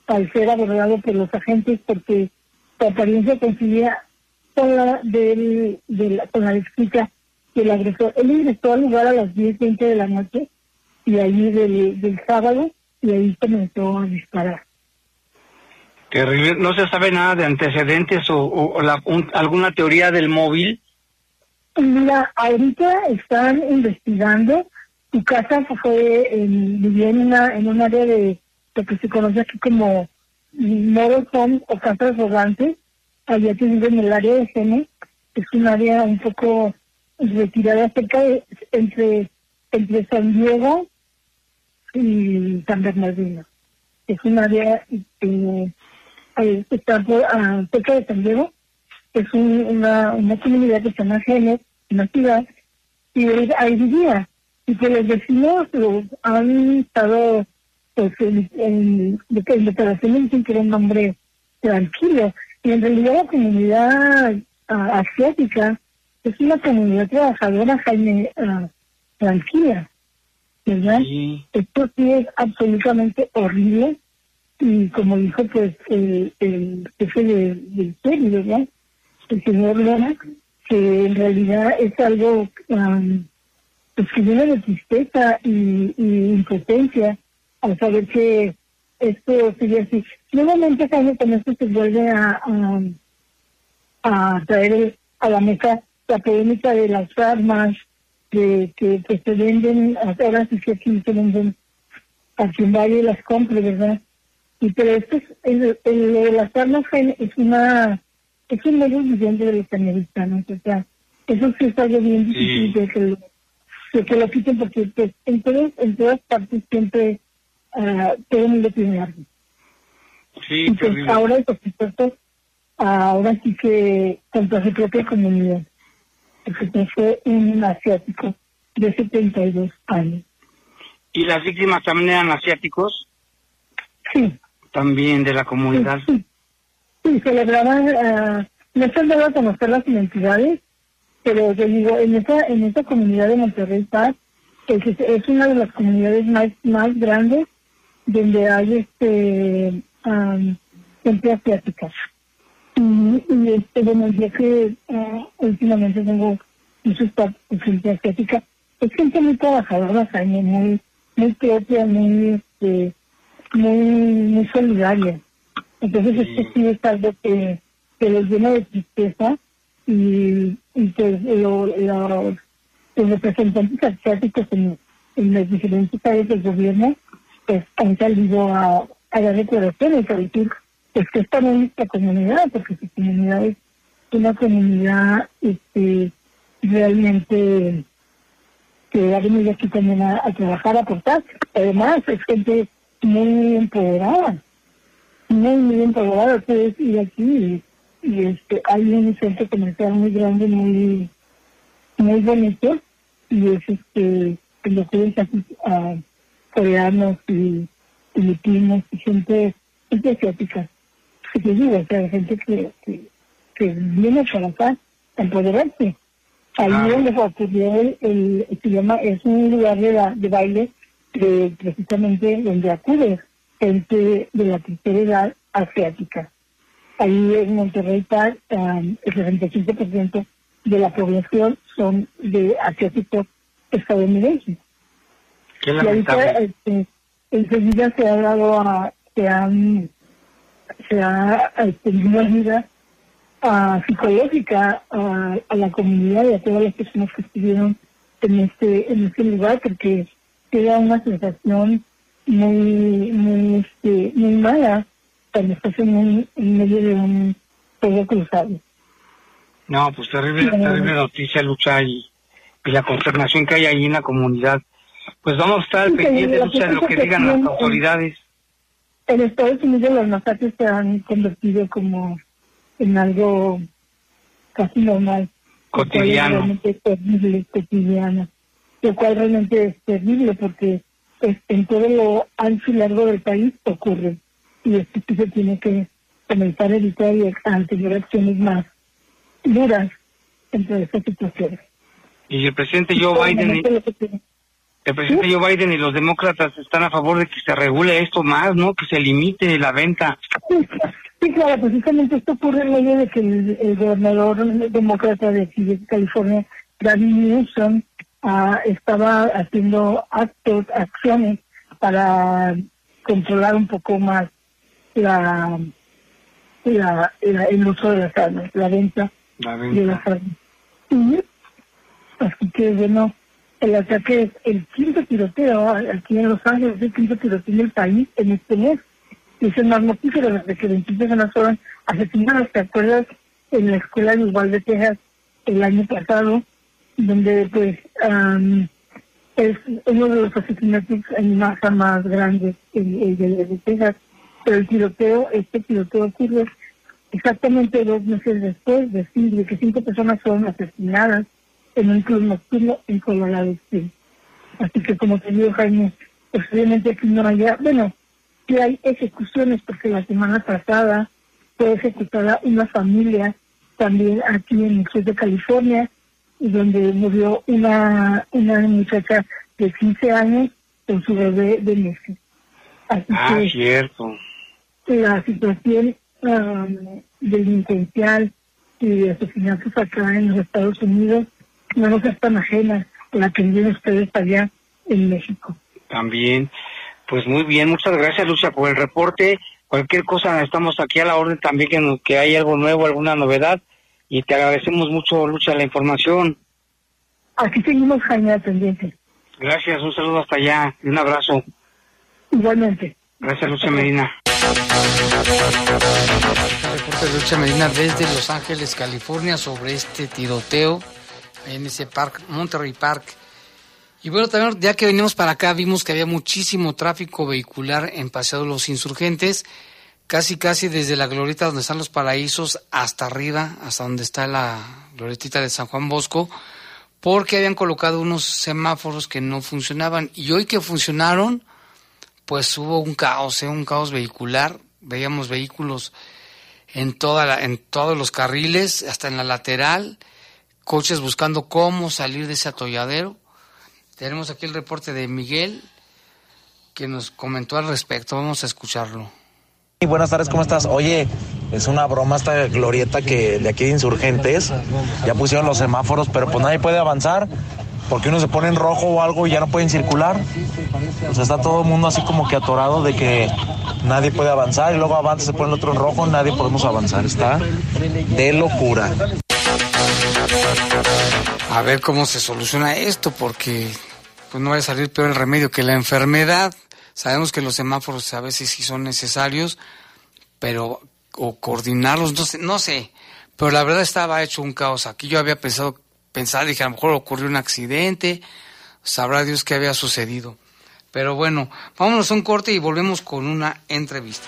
S20: al ser abordado por los agentes porque su apariencia coincidía con la del, de la, con la descrita del agresor. Él ingresó al lugar a las 10.20 de la noche y ahí del, del sábado y ahí comenzó a disparar.
S19: Terrible. ¿No se sabe nada de antecedentes o, la- un- alguna teoría del móvil?
S20: Mira, ahorita están investigando. Su casa fue, en, vivía en, una, en un área de lo que se conoce aquí como moros home o casas rodantes. Allá que vive en el área de Gene. Es un área un poco retirada cerca de, entre, entre San Diego y San Bernardino. Es un área eh, eh, está por, ah, cerca de San Diego es un- una, una comunidad que se llama Genes, una ciudad, y él ahí vivía. Y que los vecinos lo han estado, pues, en, en, de en declaraciones dicen que era un hombre tranquilo. Y en realidad la comunidad ah, asiática es una comunidad trabajadora, Jaime, ah, tranquila. ¿Verdad? Esto sí es absolutamente horrible. Y como dijo, pues, el, el jefe de- del PERI, ¿verdad? El señor Lona, que en realidad es algo am, pues que llena de tristeza y, impotencia al saber que esto sigue así. Nuevamente, Jaime, con esto se vuelve a, a, a traer a la mesa la polémica de las armas que, que, que se venden, ahora sí que aquí se venden a quien vaya y las compre, ¿verdad? Y pero esto es, el, el- las armas es una es un medio viviente de los americanos, o sea, eso sí es algo bien difícil de que lo, de que lo quiten porque pues, en, todas, en todas partes siempre ah, todo el mundo tiene armas.
S19: Sí,
S20: Y pues ahora, por supuesto, ahora sí que contra su propia comunidad, porque fue un asiático de 72 años.
S19: ¿Y las víctimas también eran asiáticos?
S20: Sí.
S19: También de la comunidad.
S20: Sí, celebraban, ah, no se han dado a conocer las identidades, pero te digo, en esa, en esa comunidad de Monterrey Paz, es, es una de las comunidades más, más grandes donde hay este um, gente asiática. Y, y este, bueno, ya que uh, últimamente tengo muchos gente asiática, es gente muy trabajadora, Jaime, muy, muy propia, muy, este, muy, muy solidaria. Entonces, esto sí es algo que, que les llena de tristeza y, y pues lo, lo, los representantes asiáticos en, en las diferentes áreas del gobierno pues han salido a, a dar declaraciones, a decir pues que esta no es nuestra comunidad, porque su comunidad es una comunidad este, realmente que ha venido aquí también a, trabajar, a aportar. Además, es gente muy empoderada, muy, muy empoderada. Puedes ir aquí y, este, hay un centro comercial muy grande, muy, muy bonito, y es este, lo que es aquí a coreanos y filipinos y gente, gente asiática. Que te digo, o sea, gente que, que, viene a trabajar, a empoderarse. Ahí ah. donde ocurrió el, el, se llama, es un lugar de, de baile de, precisamente donde acude gente de la tercera edad asiática. Ahí en Monterrey Park, um, el 65% de la población son de asiáticos estadounidenses.
S19: Qué.
S20: Y este, enseguida se ha dado a, se han, se ha extendido ayuda psicológica a, a, la comunidad y a todas las personas que estuvieron en este, en este lugar porque queda una sensación muy, muy, este, muy mala cuando estás en, en medio de un fuego cruzado.
S19: No, pues terrible, terrible noticia, Lucha, y, y la consternación que hay ahí en la comunidad. Pues vamos a estar pendientes de lo que digan las autoridades.
S20: En Estados Unidos las masacres se han convertido como en algo casi normal.
S19: Cotidiano.
S20: Realmente terrible, cotidiano. Lo cual realmente es terrible porque pues, en todo lo ancho y largo del país ocurre. Y esto se tiene que comenzar a evitar y a tener acciones más duras entre estas situaciones.
S19: Y el presidente Joe Biden el presidente Joe Biden y los demócratas están a favor de que se regule esto más, ¿no? Que se limite la venta.
S20: Sí, claro, precisamente esto ocurre en medio de que el, gobernador demócrata de, California, Gavin Newsom, ah, estaba haciendo actos, acciones para controlar un poco más la, la, el uso de las armas, la venta, de las armas. así que bueno el ataque, el quinto tiroteo aquí en Los Ángeles, el quinto tiroteo del país en este mes. Y es el más mortífero desde que 20 personas fueron asesinadas, ¿te acuerdas? En la escuela de Igual de Texas el año pasado, donde pues es uno de los asesinatos en masa más grandes de, Texas. Pero el tiroteo, este tiroteo ocurre exactamente dos meses después de, de que cinco personas fueron asesinadas en un club nocturno en Colorado Así que como te digo, Jaime, posiblemente aquí no haya, bueno, que hay ejecuciones porque la semana pasada fue ejecutada una familia también aquí en el sur de California, donde murió una, una muchacha de 15 años con su bebé de meses.
S19: Así ah, cierto.
S20: La situación um, delincuencial y de asesinatos acá en los Estados Unidos no es tan ajena la que viven ustedes allá en México.
S19: También, pues muy bien, muchas gracias Lucia por el reporte. Cualquier cosa, estamos aquí a la orden también que, que hay algo nuevo, alguna novedad. Y te agradecemos mucho, Lucia, la información.
S20: Aquí seguimos, Jaime, pendiente.
S19: Gracias, un saludo hasta allá y un abrazo.
S20: Igualmente.
S19: Gracias, Lucia Medina.
S1: reporte de Lucia Medina desde Los Ángeles, California, sobre este tiroteo en ese parque, Monterrey Park. Y bueno, también ya que venimos para acá vimos que había muchísimo tráfico vehicular en Paseo de los Insurgentes, casi casi desde la glorieta donde están los paraísos hasta arriba, hasta donde está la glorietita de San Juan Bosco, porque habían colocado unos semáforos que no funcionaban. Y hoy que funcionaron, pues hubo un caos, ¿eh? un caos vehicular. Veíamos vehículos en, toda en todos los carriles, hasta en la lateral coches buscando cómo salir de ese atolladero. Tenemos aquí el reporte de Miguel que nos comentó al respecto. Vamos a escucharlo.
S21: Y buenas tardes, ¿cómo estás? Oye, es una broma esta glorieta que de aquí de Insurgentes ya pusieron los semáforos, pero pues nadie puede avanzar porque uno se pone en rojo o algo y ya no pueden circular. O sea, está todo el mundo así como que atorado de que nadie puede avanzar y luego avanza, se pone el otro en rojo, nadie podemos avanzar. Está de locura.
S1: A ver cómo se soluciona esto, porque pues no va a salir peor el remedio que la enfermedad. Sabemos que los semáforos a veces sí son necesarios, pero o coordinarlos, no sé, no sé. Pero la verdad estaba hecho un caos. Aquí yo había pensado, pensar, dije, a lo mejor ocurrió un accidente, sabrá Dios qué había sucedido. Pero bueno, vámonos a un corte y volvemos con una entrevista.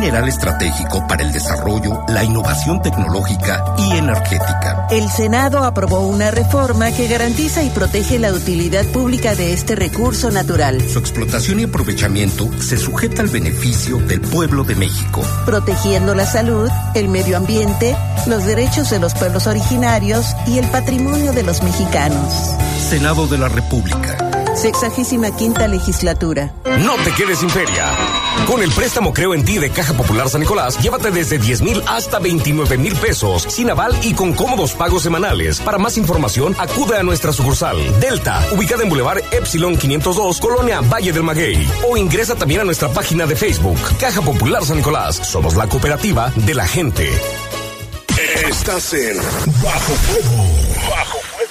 S22: mineral estratégico para el desarrollo, la innovación tecnológica y energética.
S23: El Senado aprobó una reforma que garantiza y protege la utilidad pública de este recurso natural.
S22: Su explotación y aprovechamiento se sujeta al beneficio del pueblo de México.
S23: Protegiendo la salud, el medio ambiente, los derechos de los pueblos originarios y el patrimonio de los mexicanos.
S22: Senado de la República.
S23: Sexagésima quinta legislatura.
S3: No te quedes sin feria. Con el préstamo Creo en ti de Caja Popular San Nicolás, llévate desde 10 mil hasta 29 mil pesos, sin aval y con cómodos pagos semanales. Para más información, acude a nuestra sucursal Delta, ubicada en Boulevard Epsilon 502, Colonia Valle del Maguey. O ingresa también a nuestra página de Facebook, Caja Popular San Nicolás. Somos la cooperativa de la gente.
S15: Estás en Bajo Fuego. Bajo Fuego.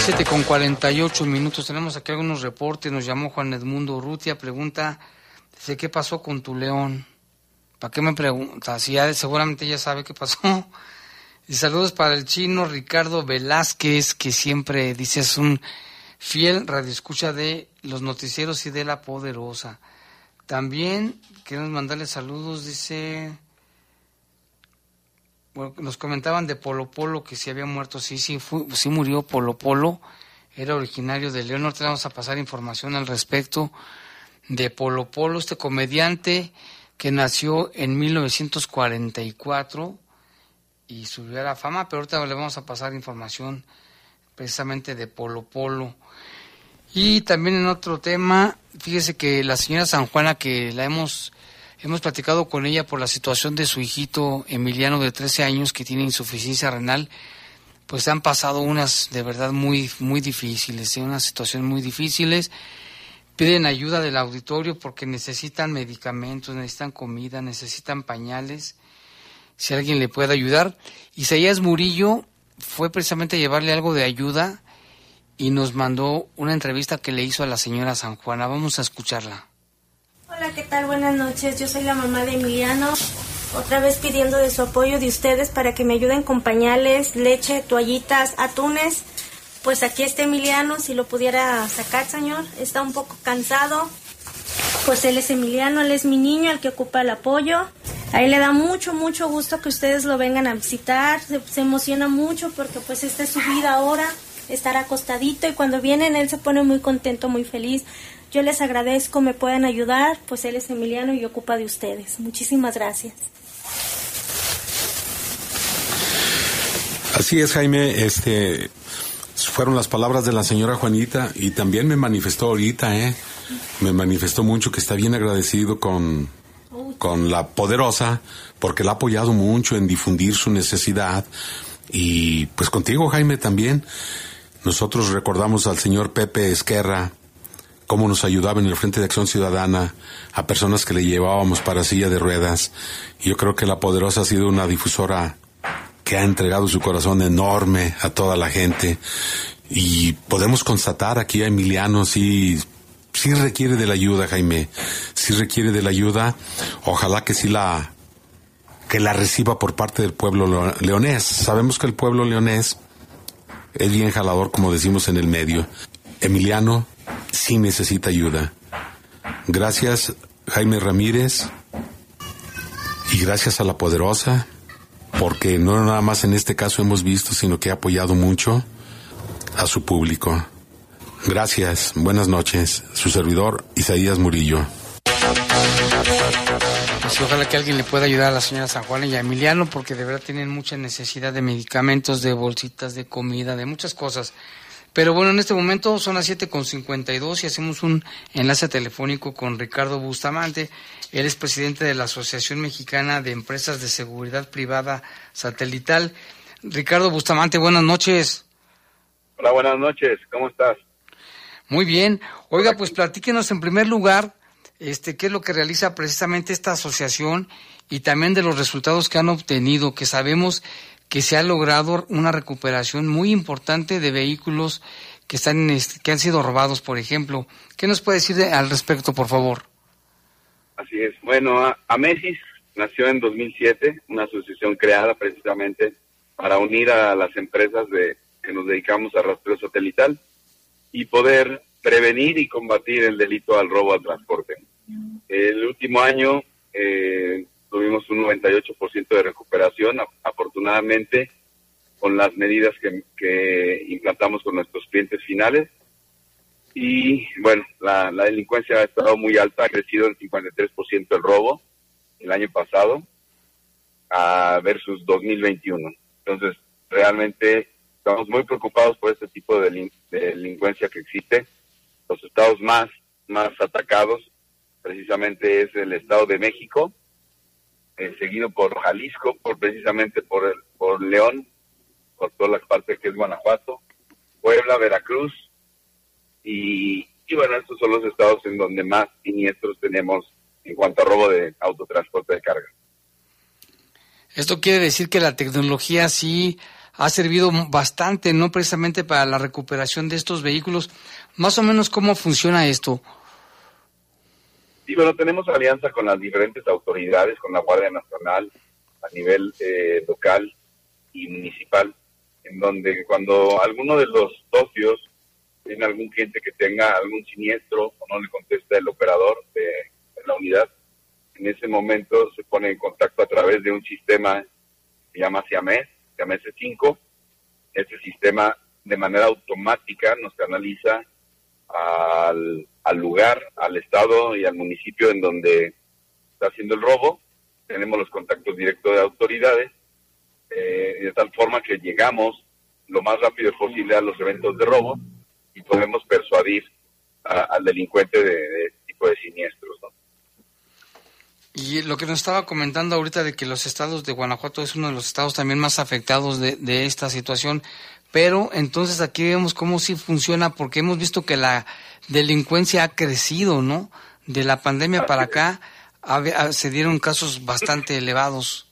S1: Las 7 con 48 minutos. Tenemos aquí algunos reportes. Nos llamó Juan Edmundo Urrutia. Pregunta: dice, ¿qué pasó con tu león? ¿Para qué me pregunta? Si ya seguramente ya sabe qué pasó. Y saludos para el chino Ricardo Velázquez, que siempre dice es un fiel radioescucha de los noticieros y de la poderosa. También queremos mandarle saludos, dice. Nos comentaban de Polo Polo que si había muerto, sí, sí, fu- sí murió Polo Polo, era originario de León, ahorita vamos a pasar información al respecto de Polo Polo, este comediante que nació en 1944 y subió a la fama, pero ahorita le vamos a pasar información precisamente de Polo Polo. Y también en otro tema, fíjese que la señora San Juana, que la hemos, hemos platicado con ella por la situación de su hijito Emiliano de 13 años que tiene insuficiencia renal, pues han pasado unas de verdad muy, muy difíciles, ¿eh? unas situaciones muy difíciles. Piden ayuda del auditorio porque necesitan medicamentos, necesitan comida, necesitan pañales. Si alguien le puede ayudar. Isaías Murillo fue precisamente a llevarle algo de ayuda y nos mandó una entrevista que le hizo a la señora San Juana. Vamos a escucharla.
S24: Hola, ¿qué tal? Buenas noches. Yo soy la mamá de Emiliano. Otra vez pidiendo de su apoyo de ustedes para que me ayuden con pañales, leche, toallitas, atunes. Pues aquí está Emiliano, si lo pudiera sacar, señor. Está un poco cansado. Pues él es Emiliano, él es mi niño, el que ocupa el apoyo. A él le da mucho, mucho gusto que ustedes lo vengan a visitar. Se, se emociona mucho porque pues esta es su vida ahora, estar acostadito y cuando vienen él se pone muy contento, muy feliz. Yo les agradezco, me pueden ayudar, pues él es Emiliano y ocupa de ustedes. Muchísimas gracias.
S25: Así es, Jaime. Este fueron las palabras de la señora Juanita y también me manifestó ahorita, ¿eh? Me manifestó mucho que está bien agradecido con, con la poderosa porque la ha apoyado mucho en difundir su necesidad y pues contigo, Jaime, también. Nosotros recordamos al señor Pepe Esquerra cómo nos ayudaba en el Frente de Acción Ciudadana a personas que le llevábamos para silla de ruedas. Yo creo que la Poderosa ha sido una difusora que ha entregado su corazón enorme a toda la gente. Y podemos constatar aquí a Emiliano, sí, sí requiere de la ayuda, Jaime. Sí requiere de la ayuda. Ojalá que sí la, que la reciba por parte del pueblo leonés. Sabemos que el pueblo leonés es bien jalador, como decimos en el medio. Emiliano sí necesita ayuda. Gracias, Jaime Ramírez, y gracias a la poderosa, porque no nada más en este caso hemos visto, sino que ha apoyado mucho a su público. Gracias, buenas noches. Su servidor, Isaías Murillo.
S1: Pues ojalá que alguien le pueda ayudar a la señora San Juan y a Emiliano, porque de verdad tienen mucha necesidad de medicamentos, de bolsitas, de comida, de muchas cosas. Pero bueno, en este momento son las 7.52 y hacemos un enlace telefónico con Ricardo Bustamante. Él es presidente de la Asociación Mexicana de Empresas de Seguridad Privada Satelital. Ricardo Bustamante, buenas noches.
S26: Hola, buenas noches. ¿Cómo estás?
S1: Muy bien. Oiga, pues platíquenos en primer lugar este, qué es lo que realiza precisamente esta asociación y también de los resultados que han obtenido, que sabemos que se ha logrado una recuperación muy importante de vehículos que están que han sido robados, por ejemplo. ¿Qué nos puede decir al respecto, por favor?
S26: Así es. Bueno, Amesis nació en 2007, una asociación creada precisamente para unir a las empresas de que nos dedicamos a rastreo satelital y poder prevenir y combatir el delito al robo al transporte. El último año eh, tuvimos un 98% de recuperación, afortunadamente con las medidas que, implantamos con nuestros clientes finales. Y bueno, la, delincuencia ha estado muy alta, ha crecido el 53% el robo el año pasado a versus 2021. Entonces, realmente estamos muy preocupados por este tipo de, delincuencia que existe. Los estados más, más atacados precisamente es el Estado de México, eh, seguido por Jalisco, por precisamente por, el, por León, por toda la parte que es Guanajuato, Puebla, Veracruz, y, y bueno, estos son los estados en donde más siniestros tenemos en cuanto a robo de autotransporte de carga.
S1: Esto quiere decir que la tecnología sí ha servido bastante, no precisamente para la recuperación de estos vehículos. Más o menos, ¿cómo funciona esto?
S26: Sí, bueno, tenemos alianza con las diferentes autoridades, con la Guardia Nacional a nivel eh, local y municipal, en donde cuando alguno de los socios tiene algún cliente que tenga algún siniestro o no le contesta el operador de, la unidad, en ese momento se pone en contacto a través de un sistema que se llama Siamés, Siamés 5. Este sistema de manera automática nos canaliza al al lugar, al estado y al municipio en donde está haciendo el robo. Tenemos los contactos directos de autoridades, eh, de tal forma que llegamos lo más rápido posible a los eventos de robo y podemos persuadir al delincuente de, este tipo de siniestros.
S1: Y lo que nos estaba comentando ahorita de que los estados de Guanajuato es uno de los estados también más afectados de, de esta situación, pero entonces aquí vemos cómo sí funciona porque hemos visto que la delincuencia ha crecido, ¿no? De la pandemia para acá se dieron casos bastante elevados.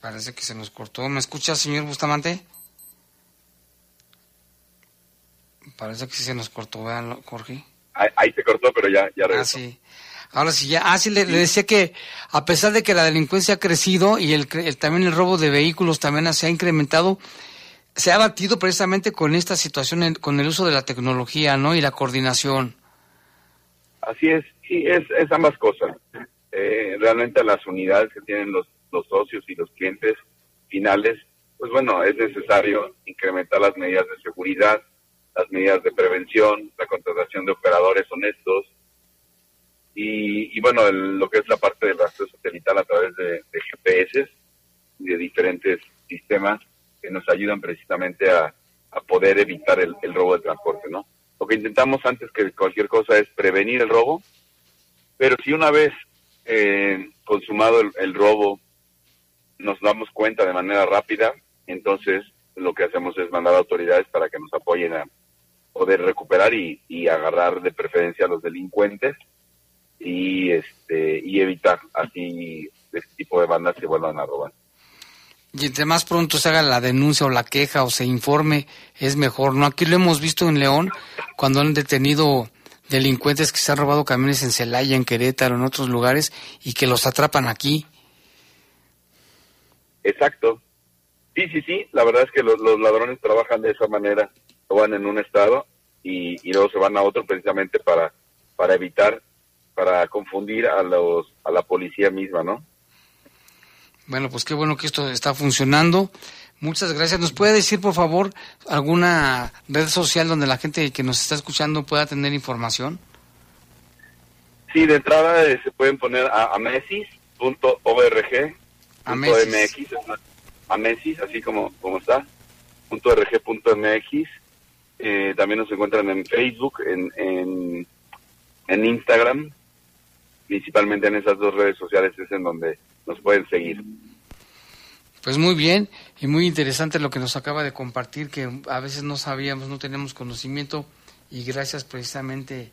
S1: Parece que se nos cortó. ¿Me escucha, señor Bustamante? Parece que sí se nos cortó, vean, Jorge.
S26: Ahí, se cortó, pero ya, ya regresó.
S1: Ah, sí. Ahora sí, ya. Ah, sí, le, decía que a pesar de que la delincuencia ha crecido y el, también el robo de vehículos también se ha incrementado, se ha batido precisamente con esta situación, con el uso de la tecnología, ¿no? Y la coordinación.
S26: Así es, sí, es, es ambas cosas. Eh, realmente las unidades que tienen los, los socios y los clientes finales, pues bueno, es necesario incrementar las medidas de seguridad, las medidas de prevención, la contratación de operadores honestos y, y bueno, lo que es la parte del rastreo satelital a través de, GPS y de diferentes sistemas que nos ayudan precisamente a, poder evitar el, robo de transporte, ¿no? Lo que intentamos antes que cualquier cosa es prevenir el robo, pero si una vez eh, consumado el, robo nos damos cuenta de manera rápida, entonces lo que hacemos es mandar a autoridades para que nos apoyen a poder recuperar y, y agarrar de preferencia a los delincuentes y este y evitar así este tipo de bandas que vuelvan a robar.
S1: Y entre más pronto se haga la denuncia o la queja o se informe, es mejor, ¿no? Aquí lo hemos visto en León, cuando han detenido delincuentes que se han robado camiones en Celaya, en Querétaro, en otros lugares, y que los atrapan aquí.
S26: Exacto. Sí, sí, sí. La verdad es que los, los ladrones trabajan de esa manera. Van en un estado y, y luego se van a otro precisamente para, para evitar, para confundir a, los, a la policía misma, ¿no?
S1: Bueno, pues qué bueno que esto está funcionando. Muchas gracias. ¿Nos puede decir, por favor, alguna red social donde la gente que nos está escuchando pueda tener información?
S26: Sí, de entrada eh, se pueden poner a amesis.org,
S1: Amesis.
S26: Amesis, así como, como está, punto .rg punto .mx. Eh, también nos encuentran en Facebook, en, en, en Instagram, principalmente en esas dos redes sociales es en donde nos pueden seguir.
S1: Pues muy bien y muy interesante lo que nos acaba de compartir, que a veces no sabíamos, no tenemos conocimiento y gracias precisamente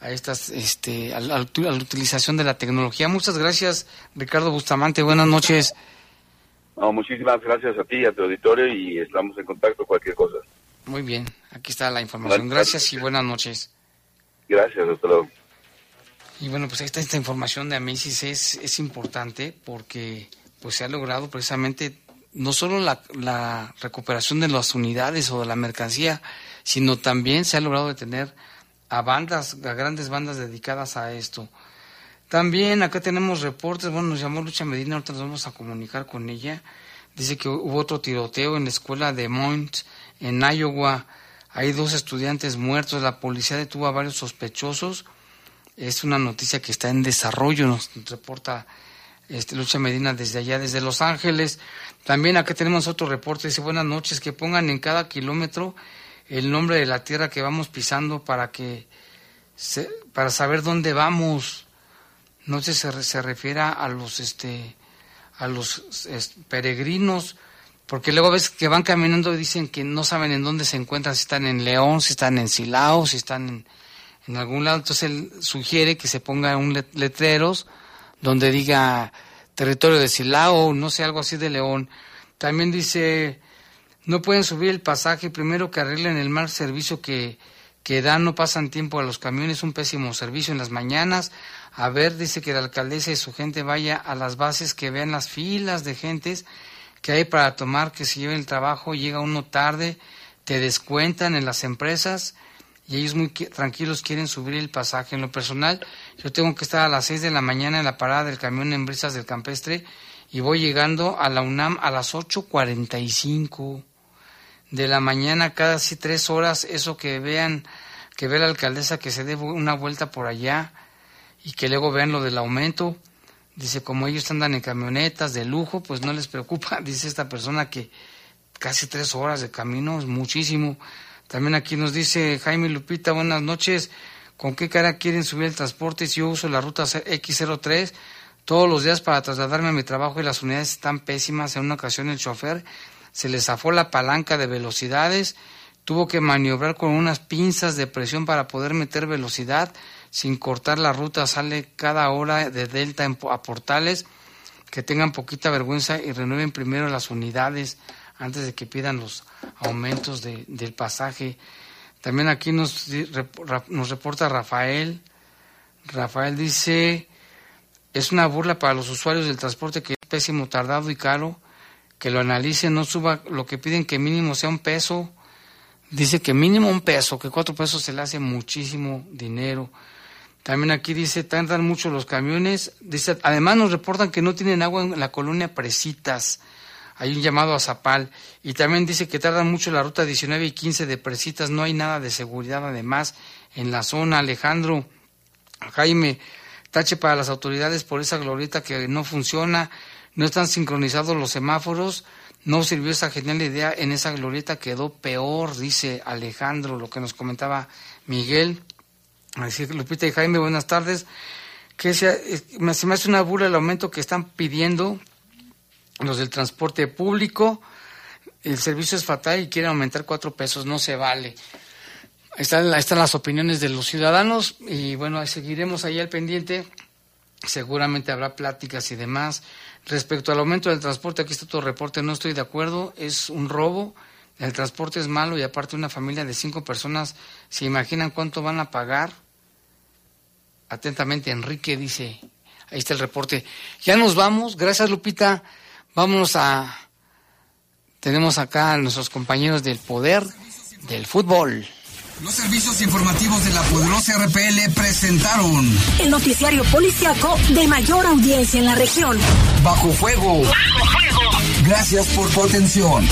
S1: a estas, este, a la, a la utilización de la tecnología. Muchas gracias, Ricardo Bustamante. Buenas noches.
S26: No, muchísimas gracias a ti y a tu auditorio y estamos en contacto cualquier cosa.
S1: Muy bien, aquí está la información. Gracias y buenas noches.
S26: Gracias, hasta luego.
S1: Y bueno, pues está esta información de Amesis es, es importante porque pues se ha logrado precisamente no solo la, la recuperación de las unidades o de la mercancía, sino también se ha logrado detener a bandas, a grandes bandas dedicadas a esto. También acá tenemos reportes, bueno, nos llamó Lucha Medina, ahorita nos vamos a comunicar con ella. Dice que hubo otro tiroteo en la escuela de Mont, en Iowa. Hay dos estudiantes muertos, la policía detuvo a varios sospechosos. Es una noticia que está en desarrollo, nos reporta este, Lucha Medina desde allá, desde Los Ángeles. También acá tenemos otro reporte, dice buenas noches, que pongan en cada kilómetro el nombre de la tierra que vamos pisando para que se, para saber dónde vamos. No sé se, se refiere a los este a los peregrinos, porque luego ves que van caminando y dicen que no saben en dónde se encuentran, si están en León, si están en Silao, si están en, en algún lado. Entonces él sugiere que se ponga un letreros donde diga territorio de Silao, no sé, algo así de León. También dice, no pueden subir el pasaje, primero que arreglen el mal servicio que, que dan, no pasan tiempo a los camiones, un pésimo servicio en las mañanas. A ver, dice que la alcaldesa y su gente vaya a las bases, que vean las filas de gentes que hay para tomar, que se lleven el trabajo, llega uno tarde, te descuentan en las empresas y ellos muy tranquilos quieren subir el pasaje. En lo personal, yo tengo que estar a las 6 de la mañana en la parada del camión en Brisas del Campestre y voy llegando a la UNAM a las 8.45 de la mañana, cada tres horas, eso que vean, que ve la alcaldesa que se dé una vuelta por allá y que luego vean lo del aumento. Dice, como ellos andan en camionetas de lujo, pues no les preocupa. Dice esta persona que casi tres horas de camino es muchísimo. También aquí nos dice Jaime Lupita, buenas noches. ¿Con qué cara quieren subir el transporte si yo uso la ruta X03 todos los días para trasladarme a mi trabajo y las unidades están pésimas? En una ocasión el chofer se le zafó la palanca de velocidades, tuvo que maniobrar con unas pinzas de presión para poder meter velocidad sin cortar la ruta, sale cada hora de Delta a Portales, que tengan poquita vergüenza y renueven primero las unidades antes de que pidan los aumentos de, del pasaje. También aquí nos, nos reporta Rafael. Rafael dice, es una burla para los usuarios del transporte que es pésimo, tardado y caro, que lo analicen, no suba lo que piden que mínimo sea un peso. Dice que mínimo un peso, que cuatro pesos se le hace muchísimo dinero. También aquí dice, tardan mucho los camiones. Dice, además nos reportan que no tienen agua en la colonia Presitas. Hay un llamado a Zapal. Y también dice que tardan mucho la ruta 19 y 15 de Presitas. No hay nada de seguridad además en la zona. Alejandro, Jaime, tache para las autoridades por esa glorieta que no funciona. No están sincronizados los semáforos. No sirvió esa genial idea. En esa glorieta quedó peor, dice Alejandro, lo que nos comentaba Miguel. Así Lupita y Jaime, buenas tardes. Que se me hace una burla el aumento que están pidiendo los del transporte público. el servicio es fatal y quieren aumentar cuatro pesos, no se vale. Están, están las opiniones de los ciudadanos y bueno, seguiremos ahí al pendiente. Seguramente habrá pláticas y demás. Respecto al aumento del transporte, aquí está tu reporte, no estoy de acuerdo, es un robo, el transporte es malo y aparte una familia de cinco personas, ¿se imaginan cuánto van a pagar? Atentamente, Enrique dice, ahí está el reporte. Ya nos vamos, gracias Lupita, vámonos a... Tenemos acá a nuestros compañeros del poder del fútbol.
S27: Los servicios informativos de la poderosa RPL presentaron
S28: El noticiario policiaco de mayor audiencia en la región.
S27: Bajo Fuego. Bajo Fuego. Gracias por tu atención.